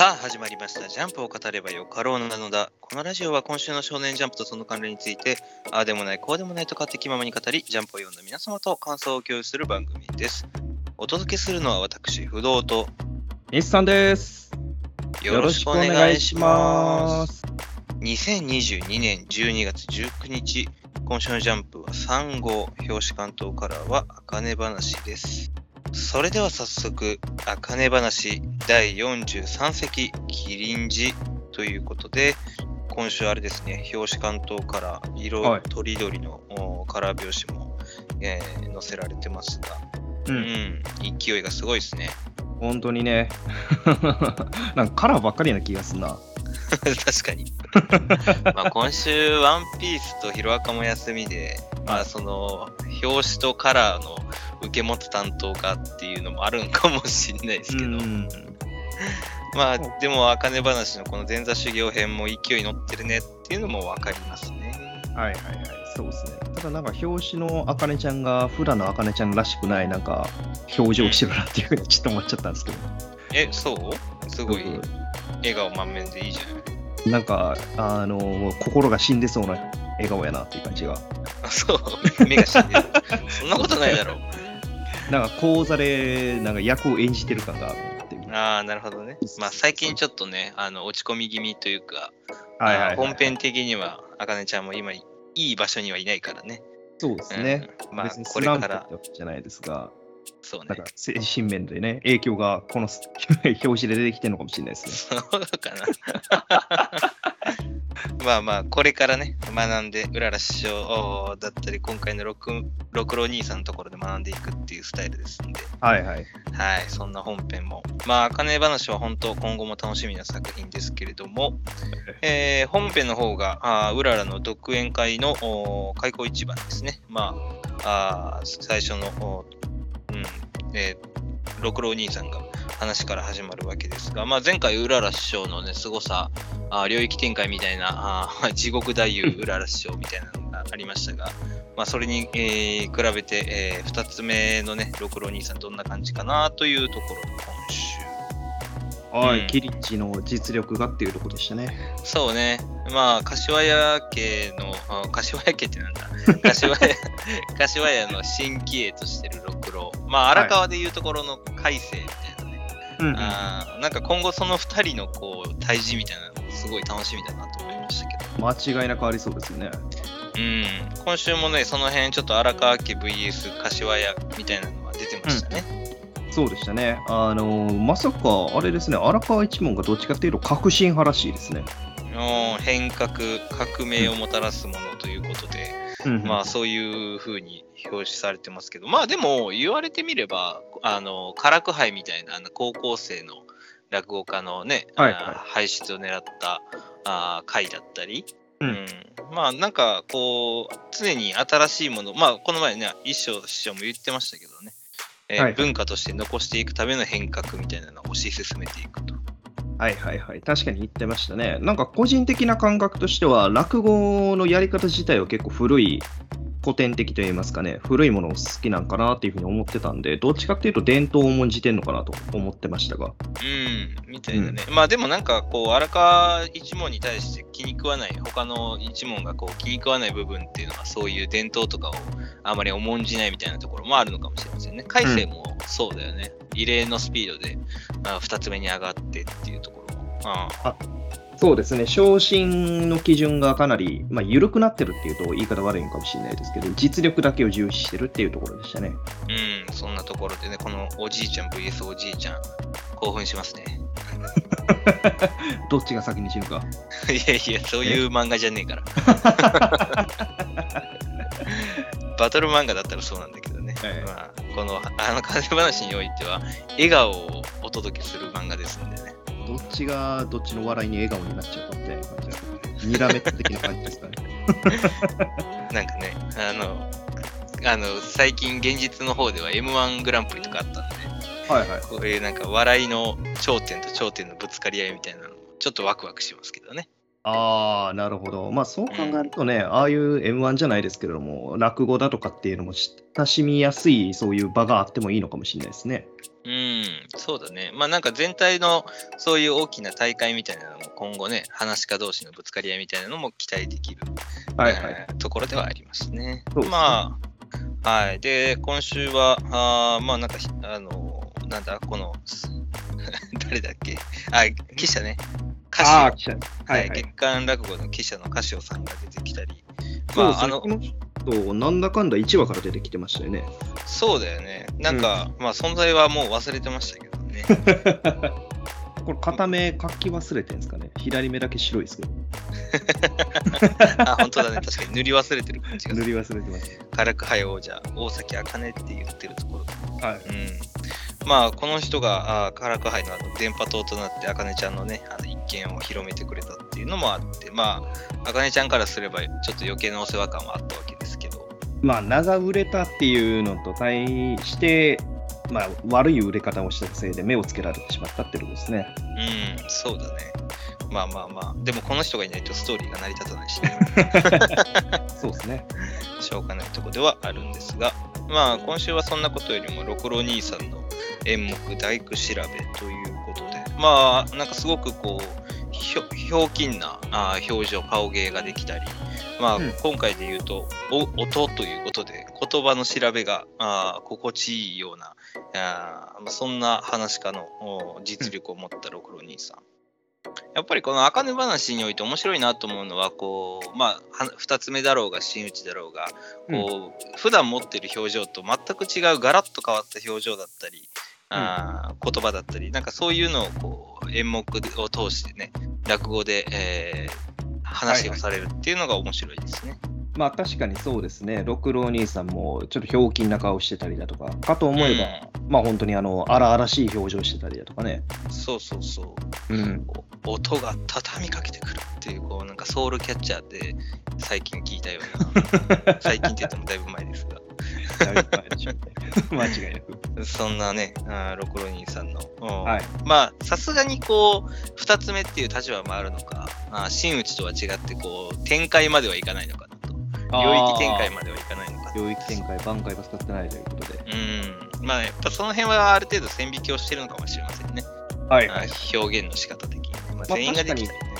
さあ始まりました。ジャンプを語ればよかろうなのだ。このラジオは今週の少年ジャンプとその関連について、ああでもない、こうでもないと勝手気ままに語り、ジャンプを読んだ皆様と感想を共有する番組です。お届けするのは私、不動と日産です。よろしくお願いします。2022年12月19日、今週のジャンプは3号、表紙関東カラーは、あかね話です。それでは早速、あかね話第43席、キリンジということで、今週あれですね、表紙関東カラー、色はいとりどりのおカラー表紙も、えー載せられてますが、う、うんん、勢いがすごいですね。本当にね。なんかカラーばっかりな気がすんな。確かに。まあ今週、ワンピースとヒロアカも休みで、まあその、表紙とカラーの受け持つ担当がっていうのもあるんかもしれないですけど、うんまあでも、あかね話のこの前座修行編も勢い乗ってるねっていうのもわかりますね。はいはいはい、そうですね。ただなんか表紙のあかねちゃんが普段のあかねちゃんらしくないなんか表情してるなっていうふうにちょっと思っちゃったんですけど。え、そう？すごい笑顔満面でいいじゃない。なんか、あの、心が死んでそうな笑顔やなっていう感じが。あ、そう目が死んでる。そんなことないだろう。なんか講座でなんか役を演じてる感があるっていう。ああ、なるほどね。まあ最近ちょっとね、あの落ち込み気味というか、はいはい、はい。本編的には、あかねちゃんも今いい場所にはいないからね。そうですね。うんまあこれからじゃないですが、そうねなんか。精神面でね、影響がこの 表紙で出てきてるのかもしれないですね。そうかな。まあまあ、これからね、学んで、うらら師匠だったり、今回の六六郎兄さんのところで学んでいくっていうスタイルですんで、はいはい。はい、そんな本編も。まあ、あかね話は本当、今後も楽しみな作品ですけれども、えー本編の方が、うららの独演会の開口一番ですね。まあ、あー最初の、うん、えー、六郎兄さんが話から始まるわけですが、まあ、前回、うらら師匠のね、凄さ、あー領域展開みたいな、あー 地獄太夫 うらら師匠みたいなのがありましたが、まあ、それに、えー比べて、え2つ目のね、六郎兄さん、どんな感じかなというところの今週。はい、うんキリッチの実力がっていうところでしたね。そうね。まあ、柏屋家の、あ柏屋家ってなんだ 柏屋、柏屋の新規営としてる六郎。まあ、荒川でいうところの海星みたいなね。うんあーなんか今後その二人のこう、対峙みたいなのもすごい楽しみだなと思いましたけど。間違いなくありそうですよね。うん。今週もね、その辺ちょっと荒川家 VS 柏屋みたいなのが出てましたね。そうでしたね。あのーまさか、あれですね、荒川一門がどっちかっていうと革新派らしいですね。変革、革命をもたらすものということで、うんまあそういう風に表示されてますけど、まあでも言われてみれば、あの、唐苦杯みたいなあの高校生の落語家のね、はいあー輩出を狙ったあー会だったり、うん。まあなんかこう、常に新しいもの、まあこの前ね、一生師匠も言ってましたけどね、えーはいはい。文化として残していくための変革みたいなのを推し進めていくと。はいはいはい。確かに言ってましたね。なんか個人的な感覚としては、落語のやり方自体は結構古い、古典的といいますかね、古いものを好きなんかなっていうふうに思ってたんで、どっちかっていうと伝統を重んじてんのかなと思ってましたが。うん、みたいなね。まあでもなんかこう、荒川一門に対して気に食わない、他の一門がこう気に食わない部分っていうのは、そういう伝統とかをあまり重んじないみたいなところもあるのかもしれませんね。海星もそうだよね。異例のスピードであ2つ目に上がってっていうところも。あそうですね、昇進の基準がかなり、まあ、緩くなってるっていうと言い方悪いのかもしれないですけど、実力だけを重視してるっていうところでしたね。うん、そんなところでね、このおじいちゃん VS おじいちゃん、興奮しますね。どっちが先に死ぬか。いやいや、そういう漫画じゃねえから。バトル漫画だったらそうなんだけどね。ええまあ、この、あの、風話においては、笑顔をお届けする漫画ですんでね。どっちがどっちの笑いに笑顔になっちゃうかみたいな感じ。にらめっ的な感じですかね。なんかね、あの、あの、最近現実の方では M1 グランプリとかあったんで、はいはい。こういうなんか笑いの頂点と頂点のぶつかり合いみたいなのも、ちょっとワクワクしますけどね。ああ、なるほど。まあそう考えるとね、ああいう M1 じゃないですけれども、落語だとかっていうのも親しみやすいそういう場があってもいいのかもしれないですね。うん、そうだね。まあなんか全体のそういう大きな大会みたいなのも今後ね、話し家同士のぶつかり合いみたいなのも期待できる、はいはい。えーところではありますね。すねまあ、はい。で、今週は、あーまあなんかひ、あの、なんだ、この、誰だっけ？あ、記者ね。歌手ああ、記者。ははいい、はい。月刊落語の記者の歌手さんが出てきたり。まああのなんだかんだ1話から出てきてましたよね。そうだよね。なんか、まあ存在はもう忘れてましたけどね。これ片目書き忘れてるんですかね。左目だけ白いですけど。あ、本当だね。確かに塗り忘れてる感じがする。塗り忘れてます。カラクハイ王者、大崎茜って言ってるところ。はい。うん。まあ、この人が、あカラクハイの電波塔となって、茜ちゃんのね、あの一件を広めてくれたっていうのもあって、まあ、茜ちゃんからすれば、ちょっと余計なお世話感はあったわけですけど、まあ、名が売れたっていうのと対して、まあ、悪い売れ方をしたせいで目をつけられてしまったってことですね。うん、そうだね。まあまあまあ、でもこの人がいないとストーリーが成り立たないしね。そうですね。しょうがないところではあるんですが、まあ今週はそんなことよりも、六郎兄さんの演目大工調べということで、まあなんかすごくこう、ひょひょうきんなあー表情、顔芸ができたり、まあうん。今回で言うと、お音ということで、言葉の調べがあー心地いいような、あーまあ、そんな話家のお実力を持った六郎兄さん。やっぱりこの茜話において面白いなと思うのは、こう、まあ、は二つ目だろうが、真打ちだろうが、こう、普段持ってる表情と全く違うガラッと変わった表情だったり、あー言葉だったり、なんかそういうのをこう演目を通してね、落語で、えー話をされるっていうのが面白いですね。まあ確かにそうですね。六郎兄さんもちょっとひょうきんな顔してたりだとか、かと思えば、まあ本当にあの荒々しい表情してたりだとかね。そうそうそう。うん。お音が畳みかけてくるっていう、こうなんかソウルキャッチャーで最近聞いたような、最近って言ってもだいぶ前ですが、だいぶ前でしょうね 間違いなく。そんなね、あーロコロニーさんの、うんはい。まあ、さすがにこう、二つ目っていう立場もあるのか、あー真打ちとは違って、こう、展開まではいかないのかなと。領域展開まではいかないのかと。領域展開、挽回は使ってないということで。うん。まあ、やっぱその辺はある程度線引きをしてるのかもしれませんね。はあー表現の仕方的に。まあ、まあ全員ができたらね。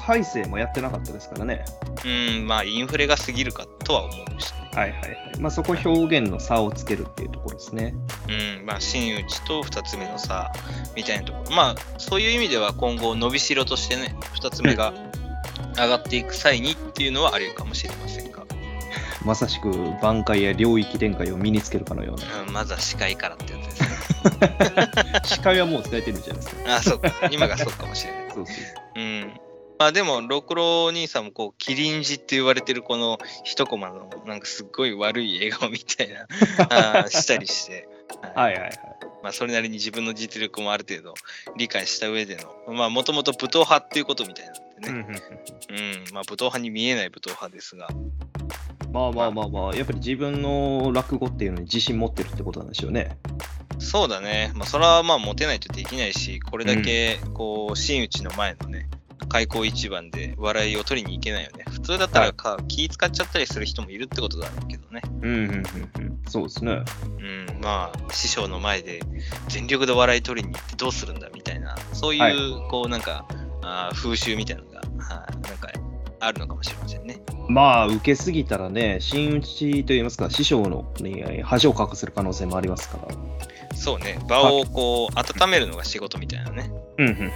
ハイセイもやってなかったですからね。うん、まあ、インフレが過ぎるかとは思うしね。はいはいはい。まあそこ表現の差をつけるっていうところですね。うん、まあ、真打ちと二つ目の差みたいなところ。まあ、そういう意味では今後、伸びしろとしてね、二つ目が上がっていく際にっていうのはあるかもしれませんが、まさしく挽回や領域展開を身につけるかのような。うん、まずは視界からってやつですね。視界はもう使えてるんじゃないですか。あ、そうか。今がそうかもしれない。そうそう。うん。まあでも、六郎兄さんもこう、キリンジって言われてるこの一コマの、なんかすっごい悪い笑顔みたいな、あーしたりして、はいはいはい。まあそれなりに自分の実力もある程度理解した上での、まあもともと武闘派っていうことみたいなんでね、うん、まあ武闘派に見えない武闘派ですが、まあまあまあまあ、やっぱり自分の落語っていうのに自信持ってるってことなんでしょうね。そうだね、まあそれはまあモテないとできないし、これだけこう、真打ちの前のね、開口一番で笑いを取りに行けないよね。普通だったらか、気使っちゃったりする人もいるってことだろうけどね。うんうんうんうん。そうですね。うん、まあ、師匠の前で全力で笑い取りに行ってどうするんだみたいな、そういう、はいこうなんか、あー風習みたいなのが、はいなんかあるのかもしれませんね。まあ、受けすぎたらね、真打ちといいますか、師匠の、ね、恥をかかせる可能性もありますから。そうね、場をこう、温めるのが仕事みたいなね。うんうんうん。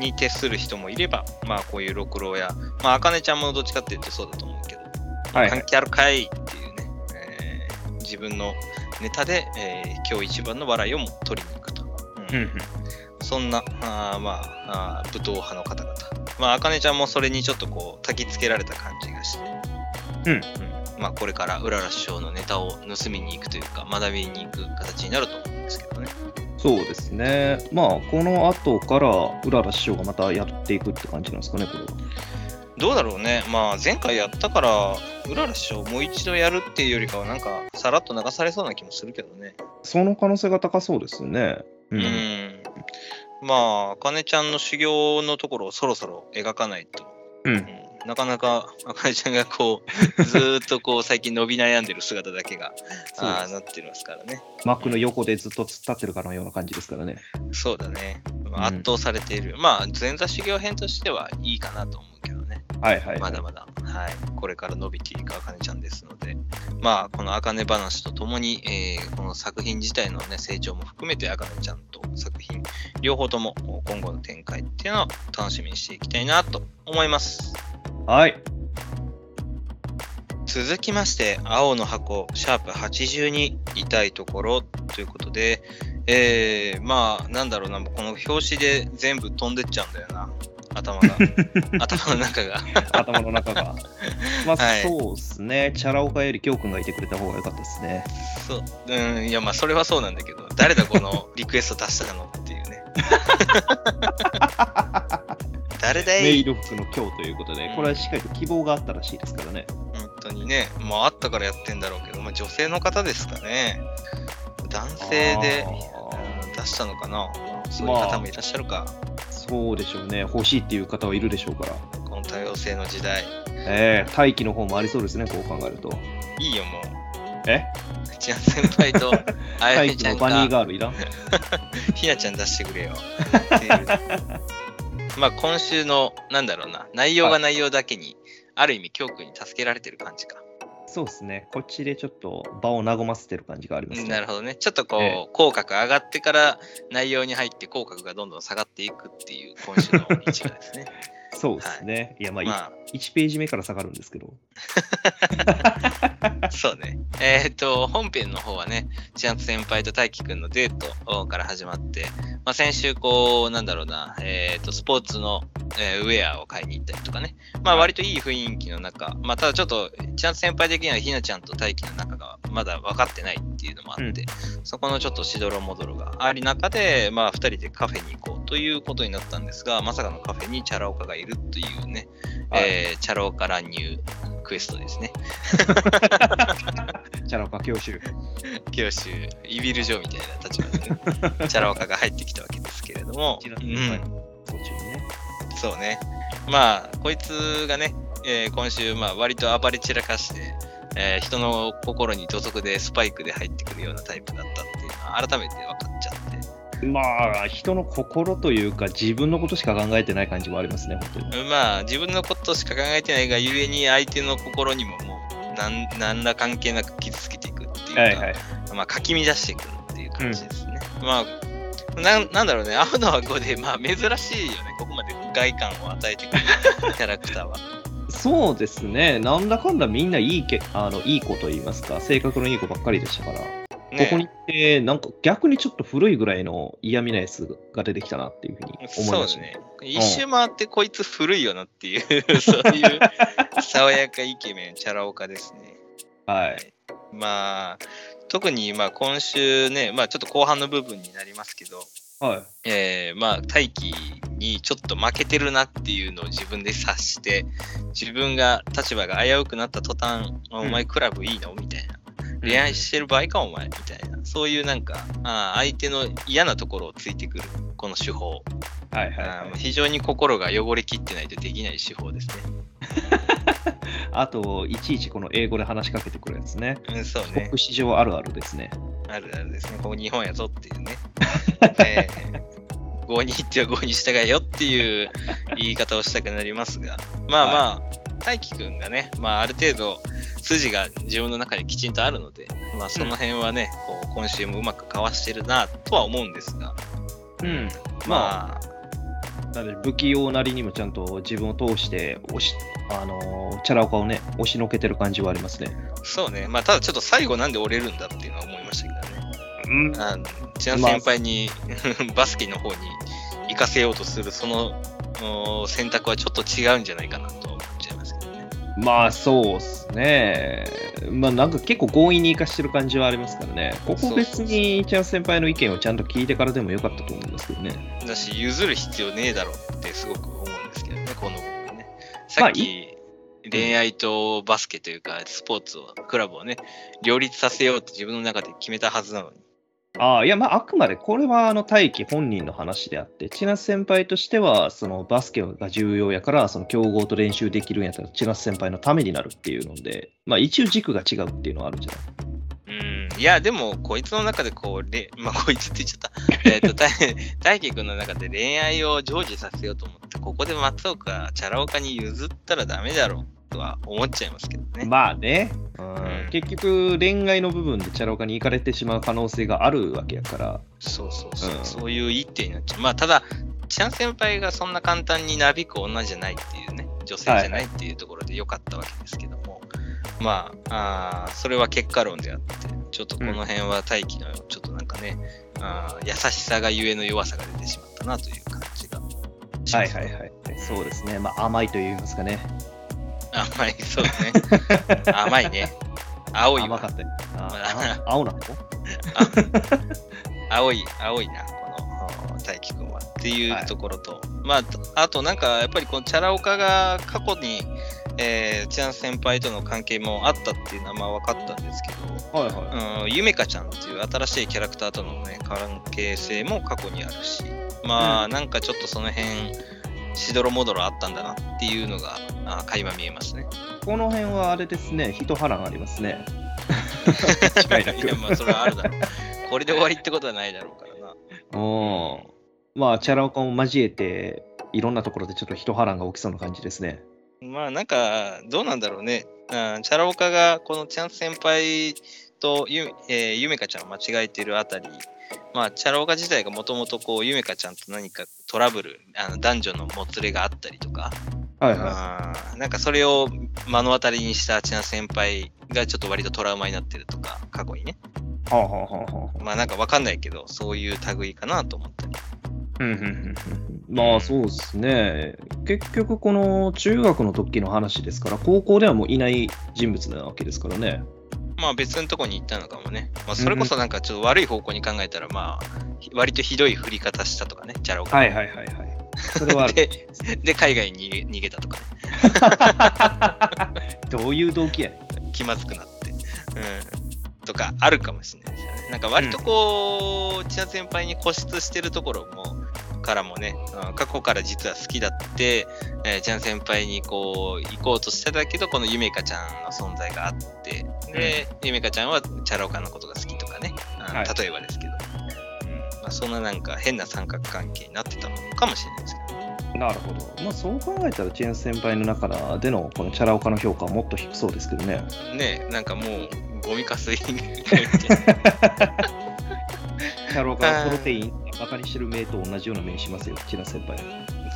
に徹する人もいれば、まあこういう六郎や、まあ、あかねちゃんもどっちかっていうとそうだと思うけど、はい、はい。関係あるかいっていうね、えー自分のネタで、えー今日一番の笑いをも取りに行くと。うんうんうんそんな、あーまあ、あー武闘派の方々。まあ、あかねちゃんもそれにちょっとこう、焚きつけられた感じがして、うんまあ、これからうらら師匠のネタを盗みに行くというか、学びに行く形になると思うんですけどね。そうですね。まあ、この後から、うらら師匠がまたやっていくって感じなんですかね、これは。どうだろうね。まあ、前回やったから、うらら師匠もう一度やるっていうよりかは、なんか、さらっと流されそうな気もするけどね。その可能性が高そうですね。ううん。まあ、あかねちゃんの修行のところをそろそろ描かないと、うんうんなかなかあかねちゃんがこう、ずーっとこう、最近伸び悩んでる姿だけが、あーなってますからね。幕の横でずっと突っ立ってるかのような感じですからね。そうだね。ん圧倒されている。まあ、前座修行編としてはいいかなと思うけどね。はいはい、はい。まだまだ、はい、これから伸びていくあかねちゃんですので、まあ、このあかね話とともに、えーこの作品自体の、ね、成長も含めてあかねちゃんと作品、両方とも今後の展開っていうのを楽しみにしていきたいなと思います。はい。続きまして、青の箱、シャープ82、痛いところということで、えー、まあ、なんだろうな、この表紙で全部飛んでっちゃうんだよな、頭が。頭の中が。頭の中が。まあ、はいそうですね。チャラ男より京くんがいてくれた方が良かったですね。そう、うん、いや、まあ、それはそうなんだけど、誰だこの リクエスト出したのっていうね。誰だい？メイド服の今日ということで、これはしっかりと希望があったらしいですからね。本当にね、まあ、あったからやってんだろうけど、まあ、女性の方ですかね。男性で出したのかな？そういう方もいらっしゃるか？そうでしょうね。欲しいっていう方はいるでしょうから。この多様性の時代。ええ大気の方もありそうですね、こう考えると。いいよ、もう。え？千奈先輩と あやちゃん気のバニーが、ガールいらん？ひなちゃん出してくれよ。まあ、今週の、なんだろうな、内容が内容だけに、ある意味、教訓に助けられてる感じか。そうですね。こっちでちょっと場を和ませてる感じがありますね。なるほどね。ちょっとこう、ええ口角上がってから内容に入って口角がどんどん下がっていくっていう今週の一話ですね。そうですね。いや、まあ、ま1ページ目から下がるんですけど。あ、そうね。えっ、と、本編の方はね、千夏先輩と大輝くんのデートから始まって、まあ、先週こう、なんだろうな、えっ、と、スポーツの、えーウェアを買いに行ったりとかね。まあ、割といい雰囲気の中、まあ、ただちょっと、千夏先輩的にはひなちゃんと大輝の仲がまだ分かってないっていうのもあって、そこのちょっとしどろもどろがあり中で、まあ、2人でカフェに行こうということになったんですが、まさかのカフェにチャラオカがいるというね、はいえーチャラオカ乱入クエストですね。チャラオカ教習。教習、イビル嬢みたいな立場で、ね、チャラオカが入ってきたわけですけれども、千うん。そうね。まあ、こいつがね、えー今週、まあ、割と暴れ散らかして、えー人の心に土足でスパイクで入ってくるようなタイプだったっていうのは改めて分かっちゃって、まあ、人の心というか、自分のことしか考えてない感じもありますね、本当に。まあ、自分のことしか考えてないがゆえに相手の心にももう何何ら関係なく傷つけていくっていうか、はいはい。まあ、かき乱していくっていう感じですね。まあな、なんだろうね、青の箱で、まあ、珍しいよね、ここまで外観を与えてくるキャラクターは。そうですね。なんだかんだみんないいけあのいい子と言いますか、性格のいい子ばっかりでしたから、ねここに来て、なんか逆にちょっと古いぐらいの嫌味なやつが出てきたなっていうふうに思いましたそうですね。一周回ってこいつ古いよなっていう、そういう爽やかイケメン、チャラオカですね。はい。まあ、特にまあ今週ね、まあちょっと後半の部分になりますけど、はい。えーまあ大輝にちょっと負けてるなっていうのを自分で察して、自分が立場が危うくなった途端、お前クラブいいの？みたいな。恋愛してる場合か、お前みたいな。そういうなんか、あー相手の嫌なところをついてくる、この手法。はいはい、あはいー。非常に心が汚れきってないとできない手法ですね。あと、いちいちこの英語で話しかけてくるやつね。うん、そうね。国史上あるあるですね。あるあるですね。ここ日本やぞっていうね。えー、5に行っては5に従えよっていう言い方をしたくなりますが、まあまあ、大輝くんがね、まあある程度筋が自分の中にきちんとあるので、まあその辺はね、こう今週もうまくかわしてるなとは思うんですが、うん。ままあ、あ、なので不器用なりにもちゃんと自分を通して押し、あのーチャラオカをね、押しのけてる感じはありますね。そうね、まあただちょっと最後なんで折れるんだっていうのは思いましたけどね。うん。あの千奈先輩に、バスケの方に行かせようとするそのお選択はちょっと違うんじゃないかなとまあそうっすね。まあなんか結構強引に生かしてる感じはありますからね。ここ別にチャンス先輩の意見をちゃんと聞いてからでもよかったと思うんですけどね。だし、譲る必要ねえだろってすごく思うんですけどね、このね。まあさっき、恋愛とバスケというか、スポーツを、クラブをね、両立させようって自分の中で決めたはずなのに、ああ、いや、まあ、あくまでこれはあの大輝本人の話であって、千夏先輩としては、そのバスケが重要やから、その強豪と練習できるんやったら、千夏先輩のためになるっていうので、まあ、一応軸が違うっていうのはあるんじゃない。うん、いや、でも、こいつの中でこう、れ まあ、こいつって言っちゃった。えっと、大大輝くんの中で恋愛を成就させようと思って、ここで松岡、チャラ岡に譲ったらダメだろうとは思っちゃいますけどね。まあね、うん。うん結局、恋愛の部分でチャラ岡に行かれてしまう可能性があるわけやから、そうそうそう、うん。そういう一手になっちゃう。まあ、ただ、チャン先輩がそんな簡単になびく女じゃないっていうね、女性じゃないっていうところで良かったわけですけども、まああー、それは結果論であって、ちょっとこの辺は大輝のちょっとなんかね、あー優しさがゆえの弱さが出てしまったなという感じがします。はいはいはい、そうですね、まあ、甘いと言いますかね、甘い、そうね。甘いね。青いわ甘か。った青なの？青い、青いな、この大輝くんは。っていはいうところと、まあ、あとなんか、やっぱりこのチャラ男が過去に、えー、チャン先輩との関係もあったっていうのはまあ分かったんですけど、はいはい。うん、ゆめかちゃんっていう新しいキャラクターとのね、関係性も過去にあるし、まあ、なんかちょっとその辺、しどろもどろあったんだなっていうのが、あ垣間見えますね。この辺はあれですね、一波乱ありますね。間違いなくや、まあ、それはあるだろう。これで終わりってことはないだろうからな。うん。まあ、チャラ男も交えて、いろんなところでちょっと一波乱が起きそうな感じですね。まあなんか、どうなんだろうね。うん、チャラオカがこのチャン先輩とゆ,、えーゆめかちゃんを間違えてるあたり、まあ、チャラオカ自体がもともとこう、ゆめかちゃんと何かトラブル、あの男女のもつれがあったりとか、はいはあーなんかそれを目の当たりにしたチャン先輩がちょっと割とトラウマになってるとか、過去にね。い。はあはあはあはあ。まあなんかわかんないけど、そういう類かなと思ったり。うんうんうんうんまあそうですね。結局この中学の時の話ですから、高校ではもういない人物なわけですからね。まあ別のとこに行ったのかもね。まあそれこそなんかちょっと悪い方向に考えたら、まあ、割とひどい振り方したとかね、チャラオカはいはいはいはい。それは。で、で海外に逃げたとかね、どういう動機やねん。気まずくなって、うん、とかあるかもしれないですよね。なんか割とこう、千奈先輩に固執してるところも、からもね、うん過去から実は好きだって、えー、千奈先輩にこう、行こうとしてたけど、このゆめかちゃんの存在があって、で、ゆめかちゃんはチャラオカのことが好きとかね、例えばですけど、うんまあ、そんななんか変な三角関係になってたのかもしれないですけど、なるほど。まあそう考えたら、チェーン先輩の中でのこのチャラ男の評価はもっと低そうですけどね。ねなんかもう、ゴミかすい。チャラ男がプロテインバカにしてる名と同じような目にしますよ、チナ先輩。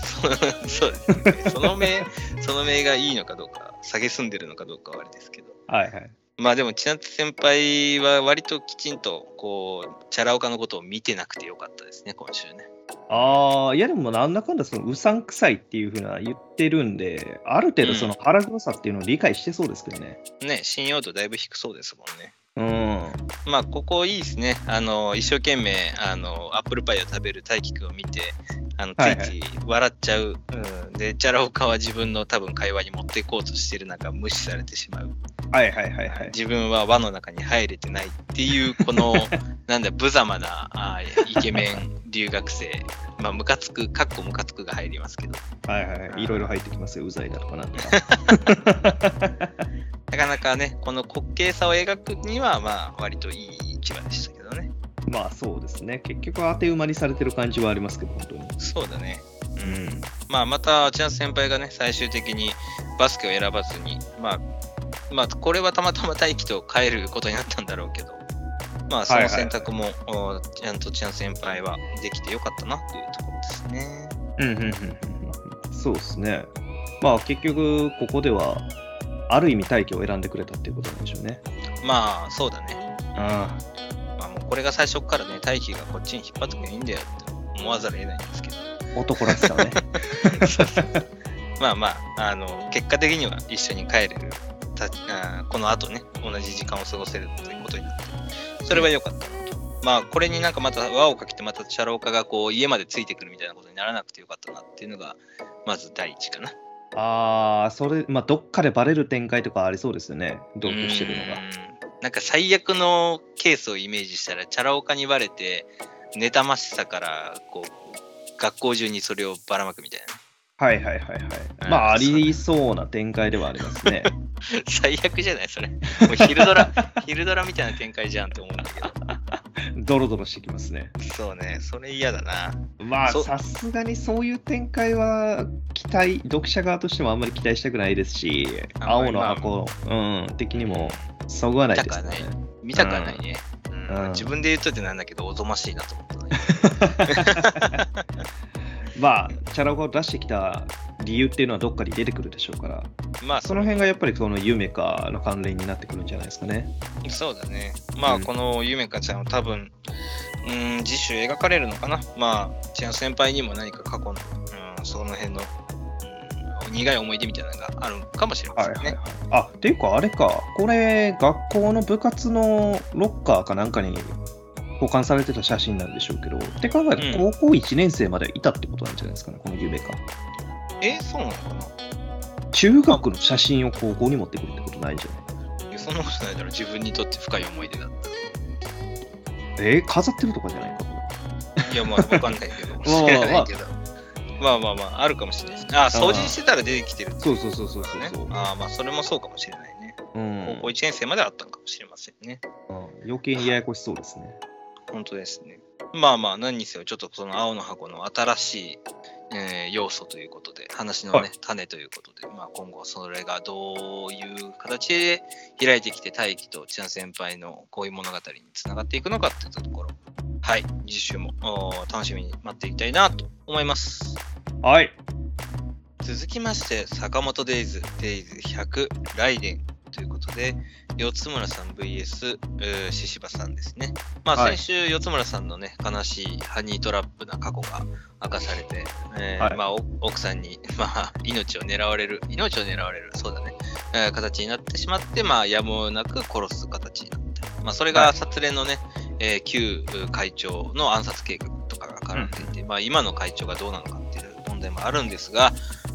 そ うそうですね。その名、その名がいいのかどうか、下げすんでるのかどうかはあれですけど。はいはい。まあでも、千夏先輩は割ときちんと、こう、チャラ男のことを見てなくてよかったですね、今週ね。ああ、いやでもなんだかんだそのうさんくさいっていうふうな言ってるんで、ある程度その腹黒さっていうのを理解してそうですけどね。ね、信用度だいぶ低そうですもんね。うん。まあ、ここいいですね。あの、一生懸命、あの、アップルパイを食べる大輝くんを見て、あの、つはいはいいつい笑っちゃう。うん。で、チャラオカは自分の多分会話に持っていこうとしてる中、無視されてしまう。はいはいはいはい。自分は輪の中に入れてないっていう、この、なんだ、無様なあーイケメン留学生。まあ、ムカつく、かっこムカつくが入りますけど、はいはいはい。いろいろ入ってきますよ、うざいだとかなんとか。なかなかね、この滑稽さを描くには、まあ、割といい一話でしたけどね。まあそうですね。結局当て馬にされてる感じはありますけど、本当に。そうだね。うん。まあ、また、チャンス先輩がね、最終的にバスケを選ばずに、まあ、まあ、これはたまたま大輝と帰ることになったんだろうけど、まあ、その選択も、おちゃんとチャンス先輩はできてよかったなというところですね。うんうんうんうんそうですね。まあ結局、ここでは、ある意味大気を選んでくれたっていうことなんでしょうね。まあ、そうだね。あまあ、もうこれが最初からね、大輝がこっちに引っ張ってくればいいんだよって思わざるを得ないんですけど。あ、男らしさをね。まあまあ、あの、結果的には一緒に帰れる。たあーこの後ね、同じ時間を過ごせるということになって、それは良かったなと。まあ、これになんかまた輪をかけて、またチャローカがこう家までついてくるみたいなことにならなくてよかったなっていうのが、まず第一かな。ああ、それ、まあどっかでバレる展開とかありそうですよね。同居してるのが。なんか最悪のケースをイメージしたら、チャラ男にバレて、妬ましさから、こう、学校中にそれをばらまくみたいな。はいはいはいはい。うんまあ、ありそうな展開ではありますね。最悪じゃないそれ。もう昼ドラ、昼ドラみたいな展開じゃんって思うんだけど。ドロドロしてきますね。そうね、それ嫌だな。まあ、さすがにそういう展開は期待、読者側としてもあんまり期待したくないですし、あ青の箱、うん、的にもそぐわないですね。見たくはないね。うんうん自分で言うとってなんだけど、おぞましいなと思ったね。まあ、チャラ男を出してきた理由っていうのはどっかに出てくるでしょうから、まあ、その辺がやっぱりその夢かの関連になってくるんじゃないですかね。そうだね。まあ、うんこのゆめかちゃんは多分、うん、次週描かれるのかな。まあ、千奈先輩にも何か過去の、うん、その辺の、うん、苦い思い出みたいなのがあるかもしれませんね。はいはいはい。あ、っていうかあれか、これ、学校の部活のロッカーかなんかに保管されてた写真なんでしょうけど、って考えたらう高校1年生までいたってことなんじゃないですかね、この夢か。え、そうなのかな？中学の写真を高校に持ってくるってことないじゃないそんなことないだろ。自分にとって深い思い出だっえー飾ってるとかじゃないか？いや、まあ、わかんないけど。まあ知らないけど。まあまあまあ、あるかもしれないです。あ、掃除してたら出てきてるってそうそうそうそうそうねそう。ああ、まあ、それもそうかもしれないね。うん高校1年生まであったのかもしれませんね。うん余計にややこしそうですね。本当ですね。まあまあ、何にせよ、ちょっとその青の箱の新しい、えー要素ということで、話のね、はい種ということで、まあ今後それがどういう形で開いてきて、大輝と千奈先輩のこういう物語につながっていくのかっていったところ、はい、次週も楽しみに待っていきたいなと思います。はい。続きまして、坂本デイズ、デイズ100、ライデンということで、四つ村さん VS、えー獅子場さんですね。まあ、はい先週、四つ村さんのね、悲しいハニートラップな過去が明かされて、えーはいまあ、お奥さんに、まあ、命を狙われる、命を狙われる、そうだね、えー形になってしまって、まあ、やむをなく殺す形になった。まあ、それがはい殺連のね、えー旧会長の暗殺計画とかが絡んでいて、まあ、今の会長がどうなのかっていう問題もあるんですが、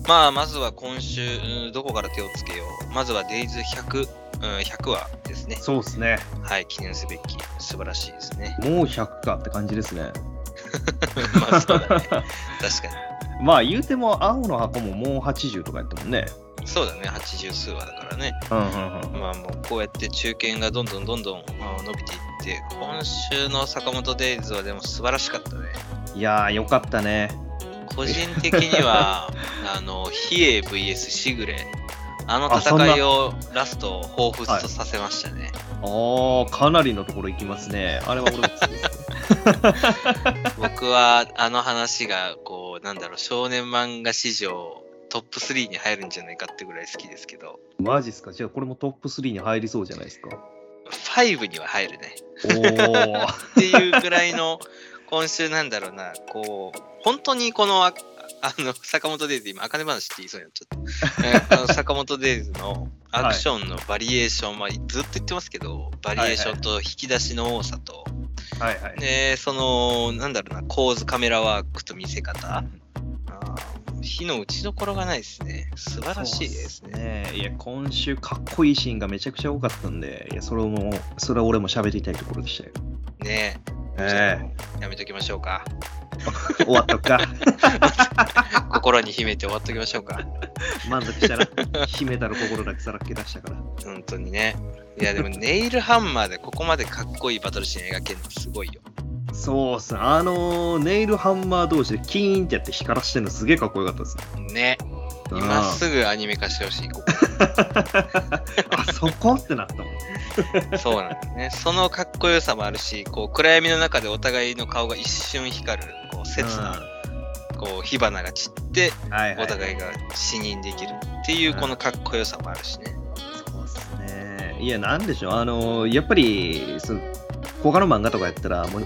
まあ、まずは今週、うんどこから手をつけよう。まずはデイズ100、うん、100話ですね。そうですね。はい、記念すべき、素晴らしいですね。もう100かって感じですね。まあ、そうだね。確かまあ言うても青の箱ももう80とかやったもんね。に。そうだね、80数話だからね。うんうんうん。まあ、もうこうやって中堅がどんどんどんどんあ伸びていって、今週の坂本デイズはでも素晴らしかったね。いやー、よかったね。個人的には、あの、比叡 VS シグレ、あの戦いをラスト彷彿とさせましたね。あー、かなりのところ行きますね。あれは俺も好きです。僕はあの話がこうなんだろう少年漫画史上トップ3に入るんじゃないかってぐらい好きですけどマジっすか？じゃあこれもトップ3に入りそうじゃないですか？5には入るねおー。っていうぐらいの今週なんだろうなこう本当にこのああの坂本デイズ今茜話って言いそうになっちゃった、えーあの坂本デイズのアクションのバリエーション、まあ、ずっと言ってますけどバリエーションと引き出しの多さと、はいはい。でそのなんだろうな構図カメラワークと見せ方火の打ちどころがないですね。素晴らしいですね。すね。いや、今週かっこいいシーンがめちゃくちゃ多かったんで、いや、それも、それは俺も喋りたいところでしたよ。ねえ。じえゃあやめときましょうか。え終わったか。心に秘めて終わっときましょうか。満足したら、秘めたる心だけさらけ出したから。本当にね。いやでもネイルハンマーでここまでかっこいいバトルシーン描けるのすごいよ。そうっすね。あのーネイルハンマー同士でキーンってやって光らしてるのすげえかっこよかったですね。ね。今すぐアニメ化してほしい。ここ あそこってなったもん。そうなんだね。そのかっこよさもあるし、こう暗闇の中でお互いの顔が一瞬光る、こう切な、こう火花が散って、うんはいはい。お互いが死認できるっていうこのかっこよさもあるしね。そうっすね。いや、なんでしょう。あのーやっぱり、その他の漫画とかやったら、もう、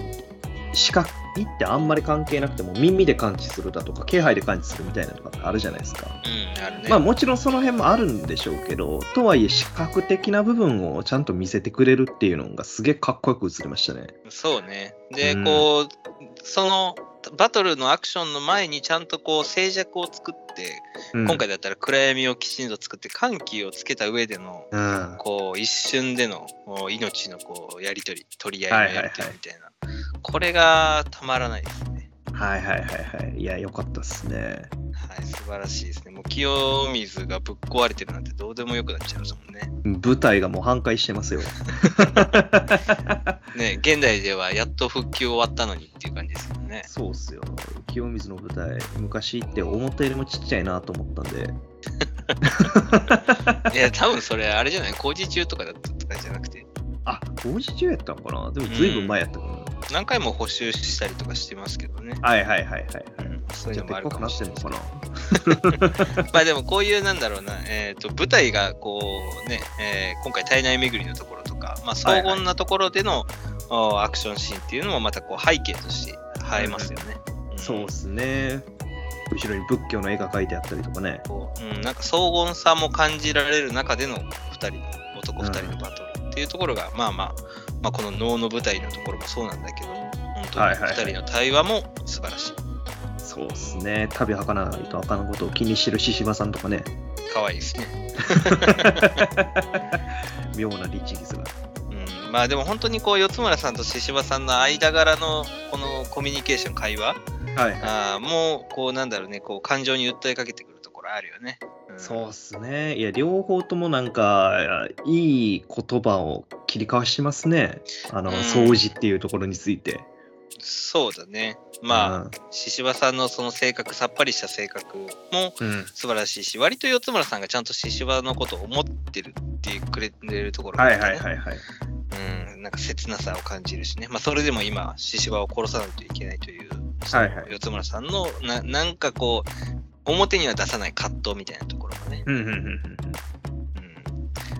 視覚ってあんまり関係なくても、耳で感知するだとか、気配で感知するみたいなのとかってあるじゃないですか。うん、あるね。まあもちろんその辺もあるんでしょうけど、とはいえ視覚的な部分をちゃんと見せてくれるっていうのがすげえかっこよく映りましたね。そうね。で、うんこう、そのバトルのアクションの前にちゃんとこう静寂を作って、うん今回だったら暗闇をきちんと作って緩急をつけた上でのうん。こう一瞬での命のこうやり取り取り合いのやり取りみたいな、これがたまらないですね。はいはいはいはい。いや、よかったっすね。はい、素晴らしいですね。もう清水がぶっ壊れてるなんてどうでもよくなっちゃいますもんね。舞台がもう半壊してますよ。ね、現代ではやっと復旧終わったのにっていう感じですよね。そうっすよ。清水の舞台、昔って思ったよりもちっちゃいなと思ったんで。いや、多分それあれじゃない？工事中とかだったとかじゃなくて、あ、工事中やったのかな？でもずいぶん前やったかな。何回も補修したりとかしてますけどね。はいはいはいはい。うんそういうのもあるかもしてれないんのです まあでもこういうなんだろうな、えー、と舞台がこうね、えー今回体内巡りのところとか、まあ、荘厳なところでの、おアクションシーンっていうのもまたこう背景として映えますよね。んそうっすね。後ろに仏教の絵が描いてあったりとかね。こううん、なんか荘厳さも感じられる中での2人男2人のバトルっていうところが、まあまあ、まあ、この能の舞台のところもそうなんだけども本当にはいはいはい2人の対話も素晴らしい。そうっすね。旅はかないとあかんことを気にしてる獅子場さんとかね。可愛いですね。妙な律儀さが。うん、まあでも本当にこう四村さんと獅子場さんの間柄のこのコミュニケーション会話はい。あーもうこうなんだろうねこう感情に訴えかけてくるところあるよね。んそうっすね。いや、両方ともなんか、いい言葉を切り交わしてますね。あの、うん掃除っていうところについて。そうだね。まあ獅子場さんのその性格さっぱりした性格もう。素晴らしいし割と四村さんがちゃんと獅子場のことを思ってるってくれてるところがあはいはいはいはい。うん、なんか切なさを感じるしね、まあ、それでも今、獅子場を殺さないといけないという、はい四つ村さんのな、なんかこう、表には出さない葛藤みたいなところがね、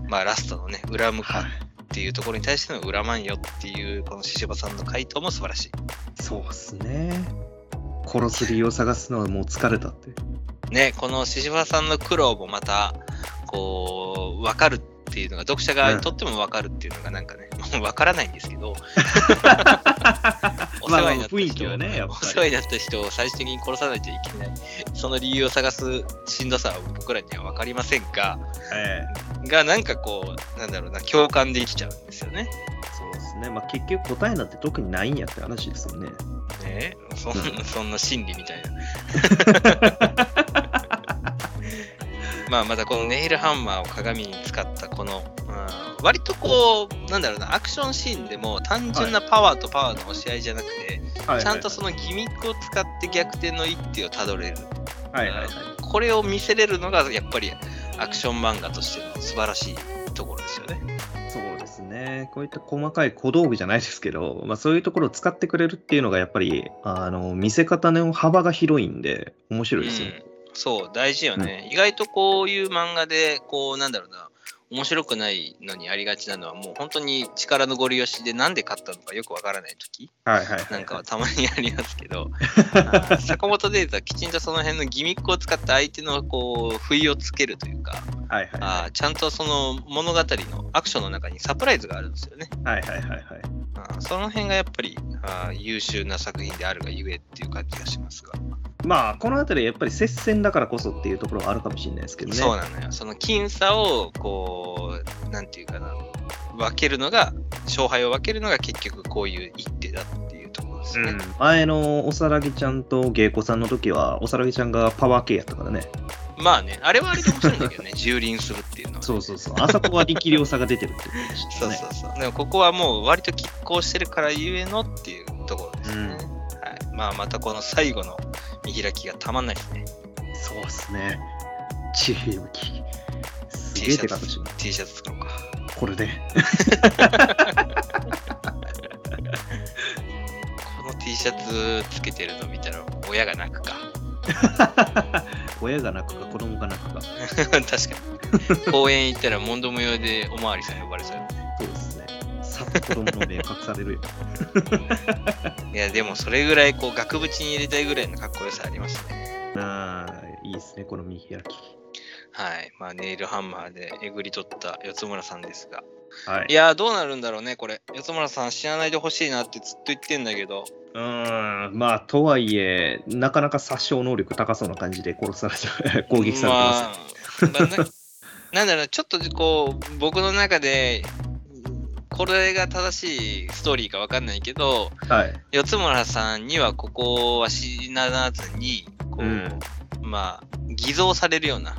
まあ、ラストのね、恨むかはい。っていうところに対しての恨まんよっていう、この獅子場さんの回答も素晴らしい。そうっすね。殺す理由を探すのはもう疲れたって。ね、この獅子場さんの苦労もまた、こう、分かるっていうのが、読者側にとっても分かるっていうのが、なんかね、もう分からないんですけど、お世話になった人、まあねお世話になった人を最終的に殺さないといけない、その理由を探すしんどさは僕らには分かりませんが、ええが、なんかこう、なんだろうな、共感できちゃうんですよね。そうですね。まあ結局答えなんて特にないんやって話ですよね。ねそんそんな心理みたいな。まあまたこのネイルハンマーを鏡に使ったこの、うん、割とこうなんだろうなアクションシーンでも単純なパワーとパワーの押し合いじゃなくて、はいちゃんとそのギミックを使って逆転の一手をたどれるはいはいはい。これを見せれるのがやっぱりアクション漫画としての素晴らしいところですよね。そうですね。こういった細かい小道具じゃないですけど、まあそういうところを使ってくれるっていうのがやっぱり、あの、見せ方の幅が広いんで、面白いですよ。うんそう、大事よね。意外とこういう漫画で、こう、なんだろうな、面白くないのにありがちなのは、もう本当に力のご利用しでなんで勝ったのかよくわからない時。なんかはたまにありますけど、坂本データはきちんとその辺のギミックを使って相手のこう、不意をつけるというか、はいはいあちゃんとその物語のアクションの中にサプライズがあるんですよね。い。はいはいはいはい。あーその辺がやっぱりあー優秀な作品であるがゆえっていう感じがしますが。まあ、このあたりやっぱり接戦だからこそっていうところはあるかもしれないですけどね。そうなのよ。その僅差を、こう、なんていうかな、分けるのが、勝敗を分けるのが結局こういう一手だっていうところですね。うん、前のおさらぎちゃんと芸妓さんの時は、おさらぎちゃんがパワー系やったからね。まあね、あれはあれで面白いんだけどね、蹂躙するっていうのは、そうそうそう。あそこは力量差が出てるってことでしたね。そうそうそう。でもここはもう割と拮抗してるからゆえのっていうところですね。はい。まあまたこの最後の見開きがたまんないですね。そうっすね。チームキ。すげえ手形し T シャツ使おうか。これで。この T シャツつけてるの見たら親が泣くか。親が泣くか子供が泣くか。確かに。公園行ったらモンド無用でおまわりさん呼ばれそうやね。そう子供の目隠されるよ。いや、でもそれぐらいこう額縁に入れたいぐらいのかっこよさありますね。ああ、いいですね、この見開き。はい。まあ、ネイルハンマーでえぐり取った四つ村さんですが、はいい。やー、どうなるんだろうね、これ。四つ村さん、死なないでほしいなってずっと言ってんだけど、うーん、まあ、とはいえ、なかなか殺傷能力高そうな感じで殺されて、攻撃されてます。まあ、なんだろう、ちょっとこう、僕の中で、これが正しいストーリーかわかんないけど、はい。四つ村さんにはここは死なずに、こう、うんまあ、偽造されるような、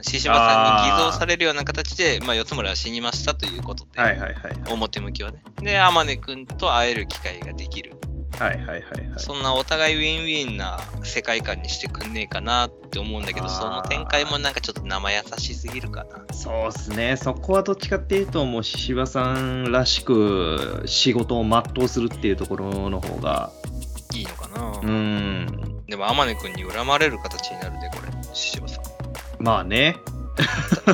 獅子場さんに偽造されるような形で、まあ、四つ村は死にましたということで、はいはいはい。表向きはね。で、天音くんと会える機会ができる。はいはいはいはい。そんなお互いウィンウィンな世界観にしてくんねえかなって思うんだけど、その展開もなんかちょっと生優しすぎるかな。そうっすね。そこはどっちかっていうと、もう、獅子さんらしく仕事を全うするっていうところの方が、いいのかな、うーん、でも天音くんに恨まれる形になるで、これ、獅子さん。まあね。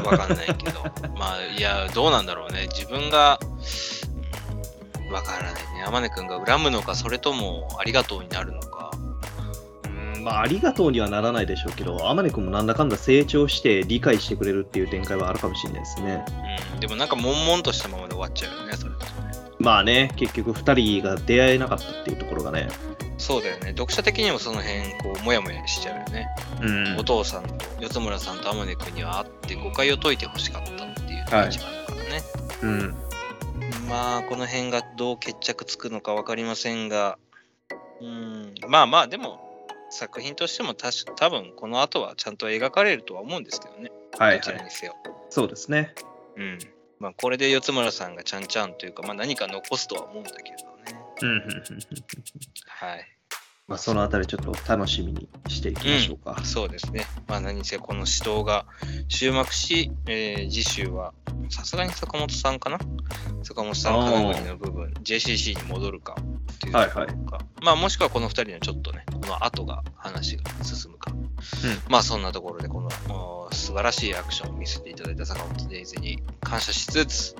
わかんないけど。まあ、いや、どうなんだろうね。自分が、うんわからないね。天音くんが恨むのか、それともありがとうになるのか。うんまあ、ありがとうにはならないでしょうけど、天音君もなんだかんだ成長して理解してくれるっていう展開はあるかもしれないですね。うん。でもなんか、悶々としたままで終わっちゃうよね、それ。まあね、結局2人が出会えなかったっていうところがね。そうだよね。読者的にもその辺、こう、もやもやしちゃうよね。うんお父さんと四つ村さんと天音くんには会って誤解を解いてほしかったっていうのが一番だからね。うん。まあこの辺がどう決着つくのか分かりませんが、うん、まあまあでも作品としてもたし多分この後はちゃんと描かれるとは思うんですけどね。はいはい。どちらにせよ。そうですね。うん。まあこれで四つ村さんがちゃんちゃんというか、まあ何か残すとは思うんだけどね。はい。まあ、そのあたりちょっと楽しみにしていきましょうか。そうですね。まあ何せこの死闘が終幕し、えー次週はさすがに坂本さんかな？坂本さん金栗の部分、JCC に戻るかっていうところか。まあもしくはこの2人のちょっとね、この後が話が進むか。まあそんなところでこの素晴らしいアクションを見せていただいた坂本デイズに感謝しつつ、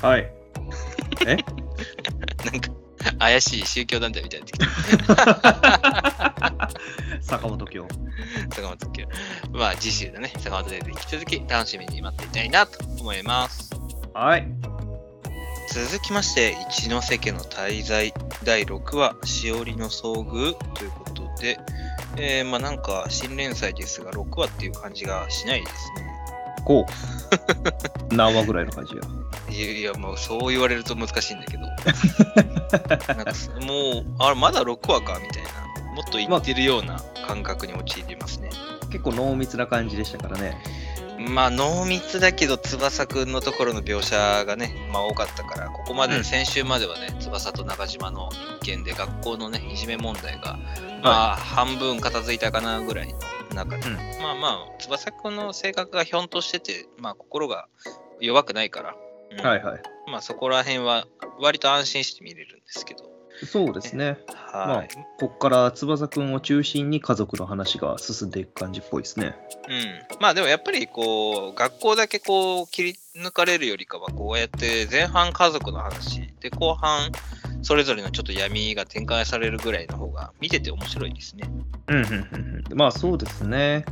はい。え？なんか 怪しい宗教団体みたいになってきた。坂本京。坂本家。まあ次週だね、坂本デイズ引き続き楽しみに待っていたいなと思います。はい。続きまして、一ノ瀬家の滞在第6話、しおりの遭遇ということで、えー、まあなんか新連載ですが、6話っていう感じがしないですね。こう。何話ぐらいの感じや？いやいや、もうそう言われると難しいんだけど。なんかすもう、あれ、まだ6話かみたいな。もっと言ってるような感覚に陥りますね。結構濃密な感じでしたからね。まあ、濃密だけど、翼くんのところの描写がね、まあ多かったから、ここまで、うん先週まではね、翼と中島の一件で学校のね、いじめ問題が、まあ、半分片付いたかなぐらいの中で、うんまあまあ、翼くんの性格がひょんとしてて、まあ、心が弱くないから、うんはいはい。まあ、そこら辺は割と安心して見れるんですけど、そうですね。はい。こっから翼くんを中心に家族の話が進んでいく感じっぽいですね。うん、まあでもやっぱりこう学校だけこう切り抜かれるよりかはこうやって前半家族の話で後半それぞれのちょっと闇が展開されるぐらいの方が見てて面白いですね。うんうんうんうん。まあそうですね。